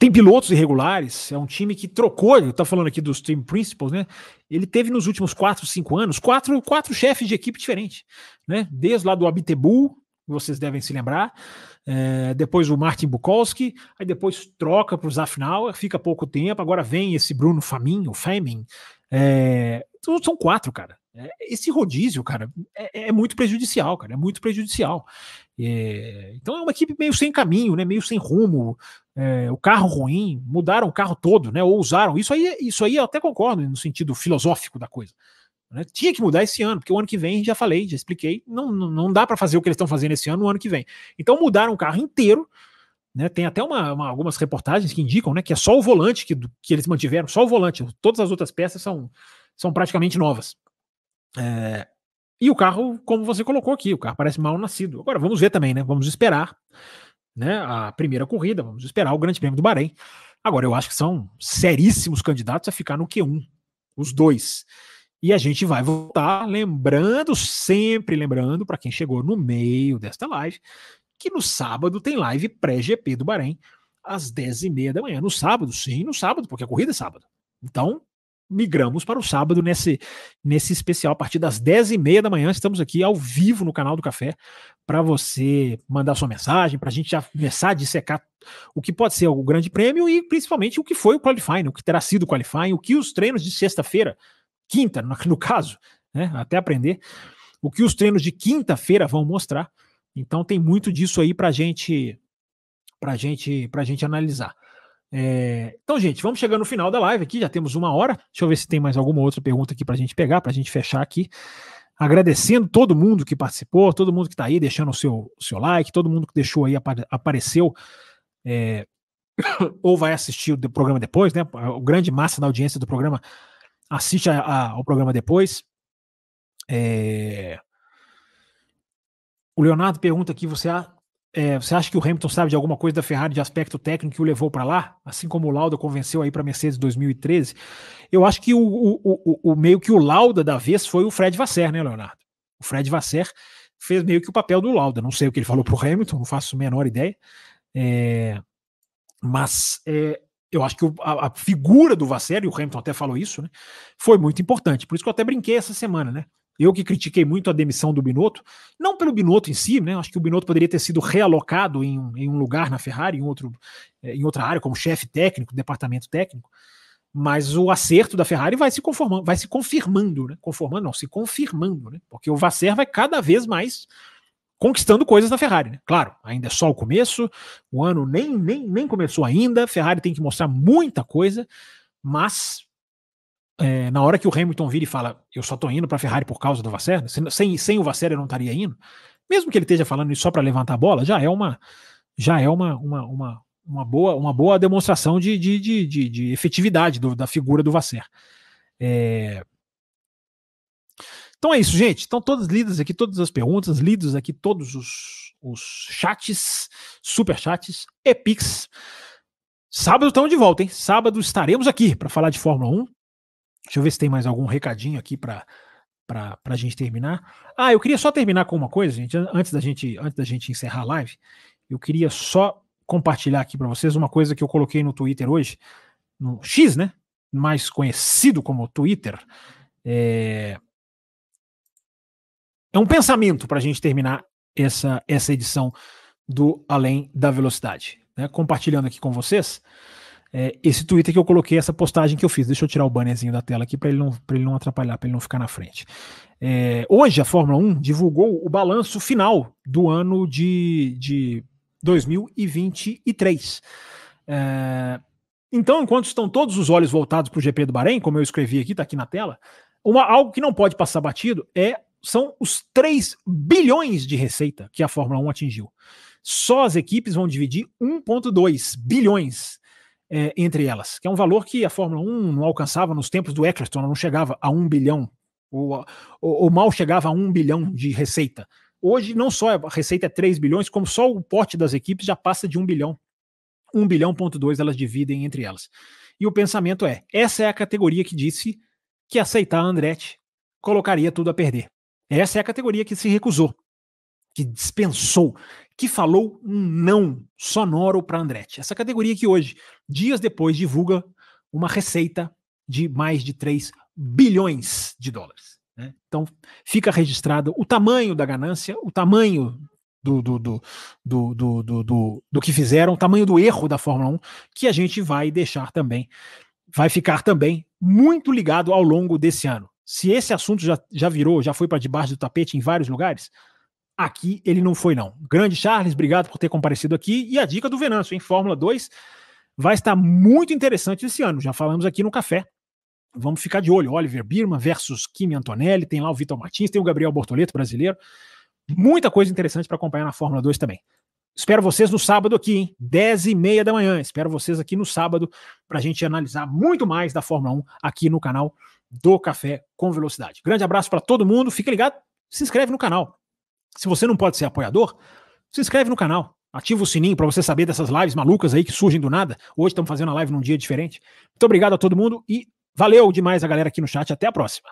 tem pilotos irregulares, é um time que trocou, eu tô falando aqui dos team principals, né? Ele teve nos últimos 4, 5 anos, quatro, quatro chefes de equipe diferentes, né? Desde lá do Abitebu, vocês devem se lembrar, é, depois o Martin Bukowski, aí depois troca para o Zafnauer, fica pouco tempo, agora vem esse Bruno Famin, o Famin, é, então são quatro, cara. É, esse rodízio, cara, é, é, muito prejudicial, cara, é muito prejudicial. É, então é uma equipe meio sem caminho, né, meio sem rumo, é, o carro ruim, mudaram o carro todo, né, ou usaram, isso aí, isso aí eu até concordo no sentido filosófico da coisa. Né? Tinha que mudar esse ano, porque o ano que vem, já falei, já expliquei, não, não, dá para fazer o que eles estão fazendo esse ano no ano que vem. Então mudaram o carro inteiro, né? Tem até uma, uma, algumas reportagens que indicam né, que é só o volante que, que eles mantiveram, só o volante, todas as outras peças são, são praticamente novas. É, e o carro, como você colocou aqui, o carro parece mal nascido. Agora vamos ver também, né? Vamos esperar né, a primeira corrida, vamos esperar o Grande Prêmio do Bahrein. Agora, eu acho que são seríssimos candidatos a ficar no Q1, os dois. E a gente vai voltar lembrando, sempre lembrando, para quem chegou no meio desta live, que no sábado tem live pré-GP do Bahrein, às 10h30 da manhã. No sábado, sim, no sábado, porque a corrida é sábado. Então, migramos para o sábado nesse, nesse especial. A partir das 10h30 da manhã, estamos aqui ao vivo no canal do Café para você mandar sua mensagem, para a gente já começar a dissecar o que pode ser o grande prêmio e principalmente o que foi o qualifying, o que terá sido o qualifying, o que os treinos de sexta-feira quinta, no, caso, né, até aprender, o que os treinos de quinta-feira vão mostrar. Então tem muito disso aí para gente, para gente, para gente analisar. É, então, gente, vamos chegando no final da live aqui, já temos uma hora. Deixa eu ver se tem mais alguma outra pergunta aqui para a gente pegar, para a gente fechar aqui. Agradecendo todo mundo que participou, todo mundo que está aí deixando o seu, seu like, todo mundo que deixou aí, apareceu, é, ou vai assistir o programa depois, né? O grande massa da audiência do programa assiste a, a, ao programa depois. É... O Leonardo pergunta aqui: você, é, você acha que o Hamilton sabe de alguma coisa da Ferrari de aspecto técnico que o levou para lá? Assim como o Lauda convenceu aí para Mercedes 2013? Eu acho que o, o, o, o, meio que o Lauda da vez foi o Fred Vasser, né, Leonardo? O Fred Vasser fez meio que o papel do Lauda. Não sei o que ele falou para o Hamilton, não faço a menor ideia. É, mas é, eu acho que a, a, figura do Vasser, e o Hamilton até falou isso, né, foi muito importante. Por isso que eu até brinquei essa semana, né? Eu que critiquei muito a demissão do Binotto, não pelo Binotto em si, né? Acho que o Binotto poderia ter sido realocado em, em um lugar na Ferrari, em, outro, eh, em outra área, como chefe técnico, departamento técnico. Mas o acerto da Ferrari vai se conformando, vai se confirmando, né? Conformando, não, se confirmando, né? Porque o Vasser vai cada vez mais conquistando coisas na Ferrari, né? Claro, ainda é só o começo, o ano nem, nem, nem começou ainda, Ferrari tem que mostrar muita coisa, mas é, na hora que o Hamilton vira e fala, eu só tô indo para a Ferrari por causa do Vasser, sem, sem o Vasser eu não estaria indo, mesmo que ele esteja falando isso só para levantar a bola, já é uma já é uma, uma, uma, uma, boa, uma boa demonstração de, de, de, de, de efetividade do, da figura do Vasser. É, então é isso, gente. Estão todas lidas aqui, todas as perguntas, lidos aqui todos os, os chats, super chats. Sábado estamos de volta, hein? Sábado estaremos aqui para falar de Fórmula 1. Deixa eu ver se tem mais algum recadinho aqui para para a gente terminar. Ah, eu queria só terminar com uma coisa, gente, antes da gente antes da gente encerrar a live. Eu queria só compartilhar aqui para vocês uma coisa que eu coloquei no Twitter hoje, no X, né? Mais conhecido como Twitter. É, é um pensamento para a gente terminar essa, essa edição do Além da Velocidade. Né? Compartilhando aqui com vocês é, esse Twitter que eu coloquei, essa postagem que eu fiz. Deixa eu tirar o bannerzinho da tela aqui para ele, não, ele não atrapalhar, para ele não ficar na frente. É, hoje a Fórmula 1 divulgou o balanço final do ano de, de 2023. É, então, enquanto estão todos os olhos voltados para o GP do Bahrein, como eu escrevi aqui, está aqui na tela, uma, algo que não pode passar batido é são os 3 bilhões de receita que a Fórmula 1 atingiu. Só as equipes vão dividir 1,2 bilhões é, entre elas, que é um valor que a Fórmula 1 não alcançava nos tempos do Eccleston, não chegava a 1 bilhão, ou, ou, ou mal chegava a 1 bilhão de receita. Hoje, não só a receita é 3 bilhões, como só o pote das equipes já passa de 1 bilhão. 1 bilhão ponto 2 elas dividem entre elas. E o pensamento é, essa é a categoria que disse que aceitar a Andretti colocaria tudo a perder. Essa é a categoria que se recusou, que dispensou, que falou um não sonoro para Andretti. Essa categoria que hoje, dias depois, divulga uma receita de mais de 3 bilhões de dólares. Né? Então, fica registrado o tamanho da ganância, o tamanho do, do, do, do, do, do, do, do que fizeram, o tamanho do erro da Fórmula 1, que a gente vai deixar também, vai ficar também muito ligado ao longo desse ano. Se esse assunto já, já virou, já foi para debaixo do tapete em vários lugares, aqui ele não foi, não. Grande Charles, obrigado por ter comparecido aqui. E a dica do Venâncio, em Fórmula 2, vai estar muito interessante esse ano. Já falamos aqui no café. Vamos ficar de olho. Oliver Birman versus Kimi Antonelli, tem lá o Vitor Martins, tem o Gabriel Bortoleto, brasileiro. Muita coisa interessante para acompanhar na Fórmula 2 também. Espero vocês no sábado aqui, hein? 10 e meia da manhã. Espero vocês aqui no sábado para a gente analisar muito mais da Fórmula 1 aqui no canal do Café com Velocidade. Grande abraço para todo mundo. Fica ligado, se inscreve no canal. Se você não pode ser apoiador, se inscreve no canal. Ativa o sininho para você saber dessas lives malucas aí que surgem do nada. Hoje estamos fazendo a live num dia diferente. Muito obrigado a todo mundo e valeu demais a galera aqui no chat. Até a próxima.